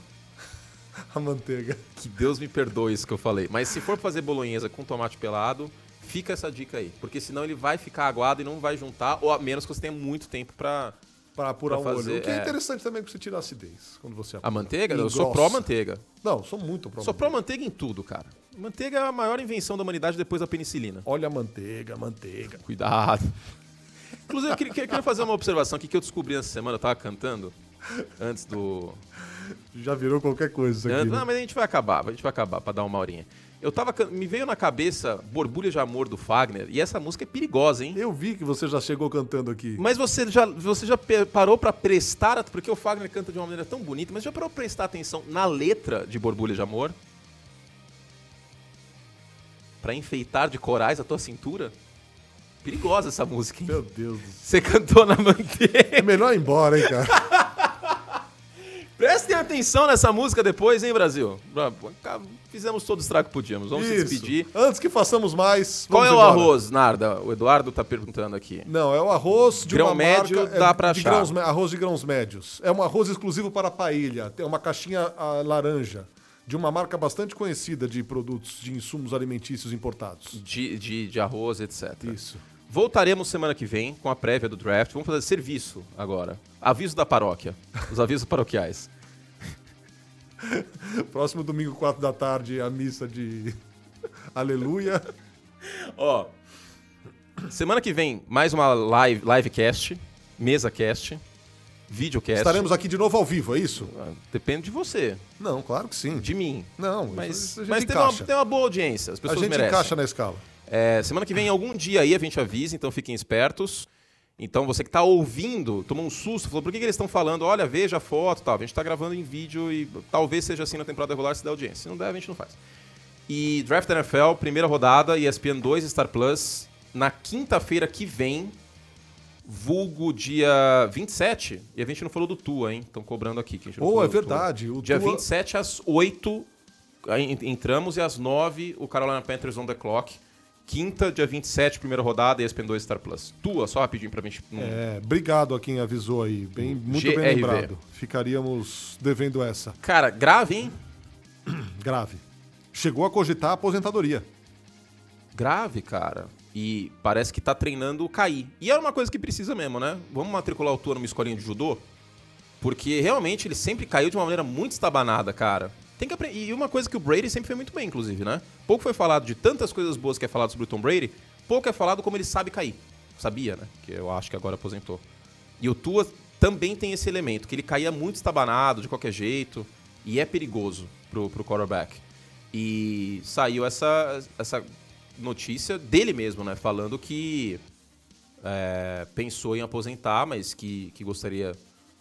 A manteiga. Que Deus me perdoe isso que eu falei. Mas se for fazer bolonhesa com tomate pelado, fica essa dica aí. Porque senão ele vai ficar aguado e não vai juntar, ou a menos que você tenha muito tempo pra. Pra apurar Pra fazer, olho. O que é, é. interessante também que você tira a acidez quando você A manteiga? Eu Engrossa. sou pró-manteiga. Não, sou muito pró Sou pró-manteiga em tudo, cara. Manteiga é a maior invenção da humanidade depois da penicilina. Olha a manteiga, manteiga. Cuidado. Inclusive, eu queria, queria fazer uma observação aqui que eu descobri essa semana, eu tava cantando antes do. Já virou qualquer coisa isso aqui. Antes- né? Não, mas a gente vai acabar, a gente vai acabar pra dar uma horinha. Eu tava. Me veio na cabeça Borbulha de Amor do Fagner, e essa música é perigosa, hein? Eu vi que você já chegou cantando aqui. Mas você já, você já parou pra prestar. Porque o Fagner canta de uma maneira tão bonita, mas já parou pra prestar atenção na letra de Borbulha de Amor? Pra enfeitar de corais a tua cintura? Perigosa essa música, hein? Meu Deus. Você cantou na manteiga. É melhor ir embora, hein, cara? Prestem atenção nessa música depois, hein, Brasil? Fizemos todo o estrago que podíamos. Vamos se Isso. despedir. Antes que façamos mais. Qual é o embora. arroz, Narda? O Eduardo tá perguntando aqui. Não, é o arroz de Grão uma médio, marca, é dá pra de achar. grãos arroz de grãos médios. É um arroz exclusivo para paella. Tem uma caixinha ah, laranja de uma marca bastante conhecida de produtos de insumos alimentícios importados. De, de, de arroz, etc. Isso. Voltaremos semana que vem com a prévia do draft. Vamos fazer serviço agora. Aviso da paróquia. Os avisos paroquiais. Próximo domingo, 4 da tarde, a missa de Aleluia. Ó. Semana que vem, mais uma live, livecast, mesacast, videocast. Estaremos aqui de novo ao vivo, é isso? Ah, Depende de você, Não, claro que sim. de mim. Não, Mas, isso a gente mas tem, uma, encaixa. tem uma boa audiência, as A pessoas gente merecem. encaixa na escala. É, semana que vem, algum dia aí, a gente avisa, então fiquem espertos. Então, você que está ouvindo, tomou um susto, falou, por que, que eles estão falando? Olha, veja a foto e tal. A gente está gravando em vídeo e talvez seja assim na temporada regular se der audiência. Se não der, a gente não faz. E Draft NFL, primeira rodada, ESPN 2, Star Plus, na quinta-feira que vem, vulgo dia 27. E a gente não falou do Tua, hein? Estão cobrando aqui. Que Oh, é verdade. O Dia Tua- 27 às 8 aí entramos e às 9 o Carolina Panthers on the clock. Quinta, dia 27, primeira rodada, ESPN 2 Star Plus. Tua, só rapidinho pra gente. É, obrigado a quem avisou aí. Bem, muito bem GRV. lembrado. Ficaríamos devendo essa. Cara, grave, hein? Grave. Chegou a cogitar a aposentadoria. Grave, cara. E parece que tá treinando cair. E é uma coisa que precisa mesmo, né? Vamos matricular o Tua numa escolinha de judô? Porque realmente ele sempre caiu de uma maneira muito estabanada, cara. Tem que aprender. E uma coisa que o Brady sempre foi muito bem, inclusive, né? Pouco foi falado de tantas coisas boas que é falado sobre o Tom Brady, pouco é falado como ele sabe cair. Sabia, né? Que eu acho que agora aposentou. E o Tua também tem esse elemento, que ele caía muito estabanado, de qualquer jeito, e é perigoso pro, pro quarterback. E saiu essa, essa notícia dele mesmo, né? Falando que é, pensou em aposentar, mas que, que gostaria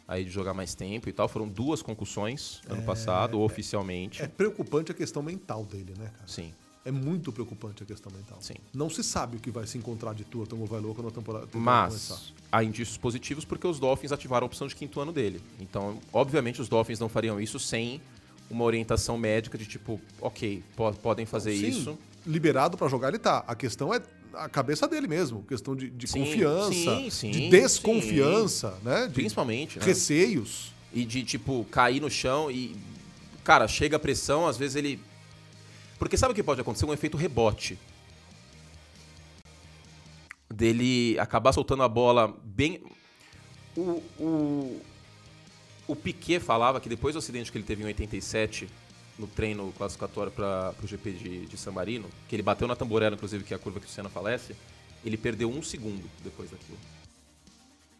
aí de jogar mais tempo e tal. Foram duas concussões ano passado, oficialmente. É preocupante a questão mental dele, né, cara? Sim. É muito preocupante a questão mental. Sim. Não se sabe o que vai se encontrar de Tua Tango Vai Louco na temporada, temporada começar. Mas há indícios positivos porque os Dolphins ativaram a opção de quinto ano dele. Então, obviamente, os Dolphins não fariam isso sem uma orientação médica de tipo, ok, po- podem fazer Sim, isso. liberado pra jogar ele tá. A questão é a cabeça dele mesmo, questão de, de Sim, confiança, sim, sim, de desconfiança, né? De Principalmente, né? receios. E de, tipo, cair no chão e. Cara, chega a pressão, às vezes ele. Porque sabe o que pode acontecer? Um efeito rebote. Dele acabar soltando a bola bem. O, o, o Piquet falava que depois do acidente que ele teve em 87, no treino classificatório para o GP de, de San Marino, que ele bateu na tamborela, inclusive, que é a curva que o Senna falece, ele perdeu um segundo depois daquilo.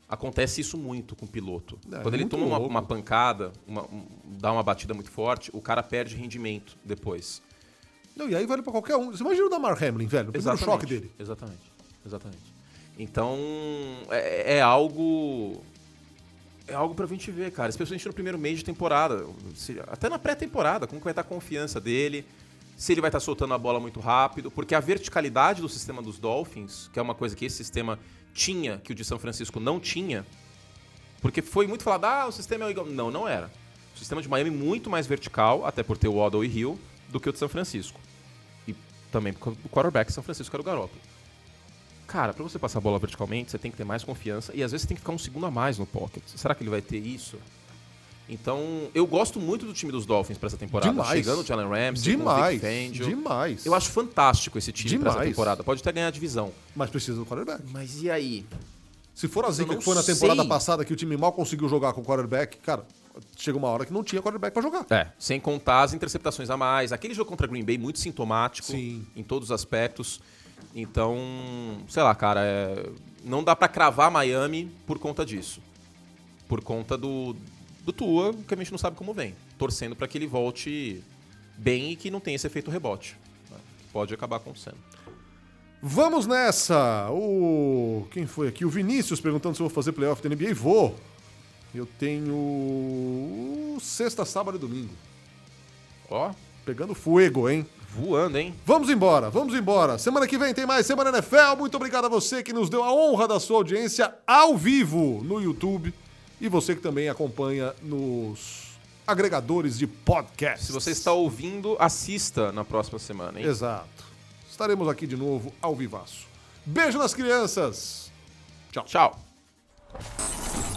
Acontece isso muito com o piloto. É, Quando ele muito toma uma, uma pancada, uma- um- dá uma batida muito forte, o cara perde rendimento depois. Não, e aí vale pra qualquer um. Você imagina o Damar Hamlin, velho, o primeiro choque dele. Exatamente. Exatamente. Então, é, é algo. É algo pra gente ver, cara. Especialmente no primeiro mês de temporada. Até na pré-temporada, como que vai estar a confiança dele. Se ele vai estar soltando a bola muito rápido. Porque a verticalidade do sistema dos Dolphins, que é uma coisa que esse sistema tinha, que o de São Francisco não tinha. Porque foi muito falado, ah, o sistema é igual. Não, não era. O sistema de Miami é muito mais vertical, até por ter o Waddle e Hill, do que o de São Francisco. E também por causa do quarterback, São Francisco era o Garoppolo. Cara, pra você passar a bola verticalmente, você tem que ter mais confiança e às vezes você tem que ficar um segundo a mais no pocket. Será que ele vai ter isso? Então, eu gosto muito do time dos Dolphins pra essa temporada. Demais. Chegando o Jalen Ramsey, com o Demais. Vic Fangio. Demais. Eu acho fantástico esse time pra essa Demais. temporada. Pode até ganhar a divisão. Mas precisa do quarterback. Mas e aí? Se for a zica que foi na temporada sei. passada que o time mal conseguiu jogar com o quarterback, cara, chega uma hora que não tinha quarterback pra jogar. É, sem contar as interceptações a mais. Aquele jogo contra Green Bay muito sintomático Sim. em todos os aspectos. Então, sei lá, cara, é, não dá pra cravar Miami por conta disso. Por conta do, do Tua, que a gente não sabe como vem. Torcendo pra que ele volte bem e que não tenha esse efeito rebote. né, Pode acabar acontecendo. Vamos nessa! O. Quem foi aqui? O Vinícius perguntando se eu vou fazer playoff da NBA. Vou! Eu tenho. Sexta, sábado e domingo. Ó, Pegando fuego, hein? Voando, hein? Vamos embora, vamos embora. Semana que vem tem mais Semana NFL. Muito obrigado a você que nos deu a honra da sua audiência ao vivo no YouTube e você que também acompanha nos agregadores de podcast. Se você está ouvindo, assista na próxima semana, hein? Exato. Estaremos aqui de novo ao vivaço. Beijo nas crianças. Tchau. Tchau.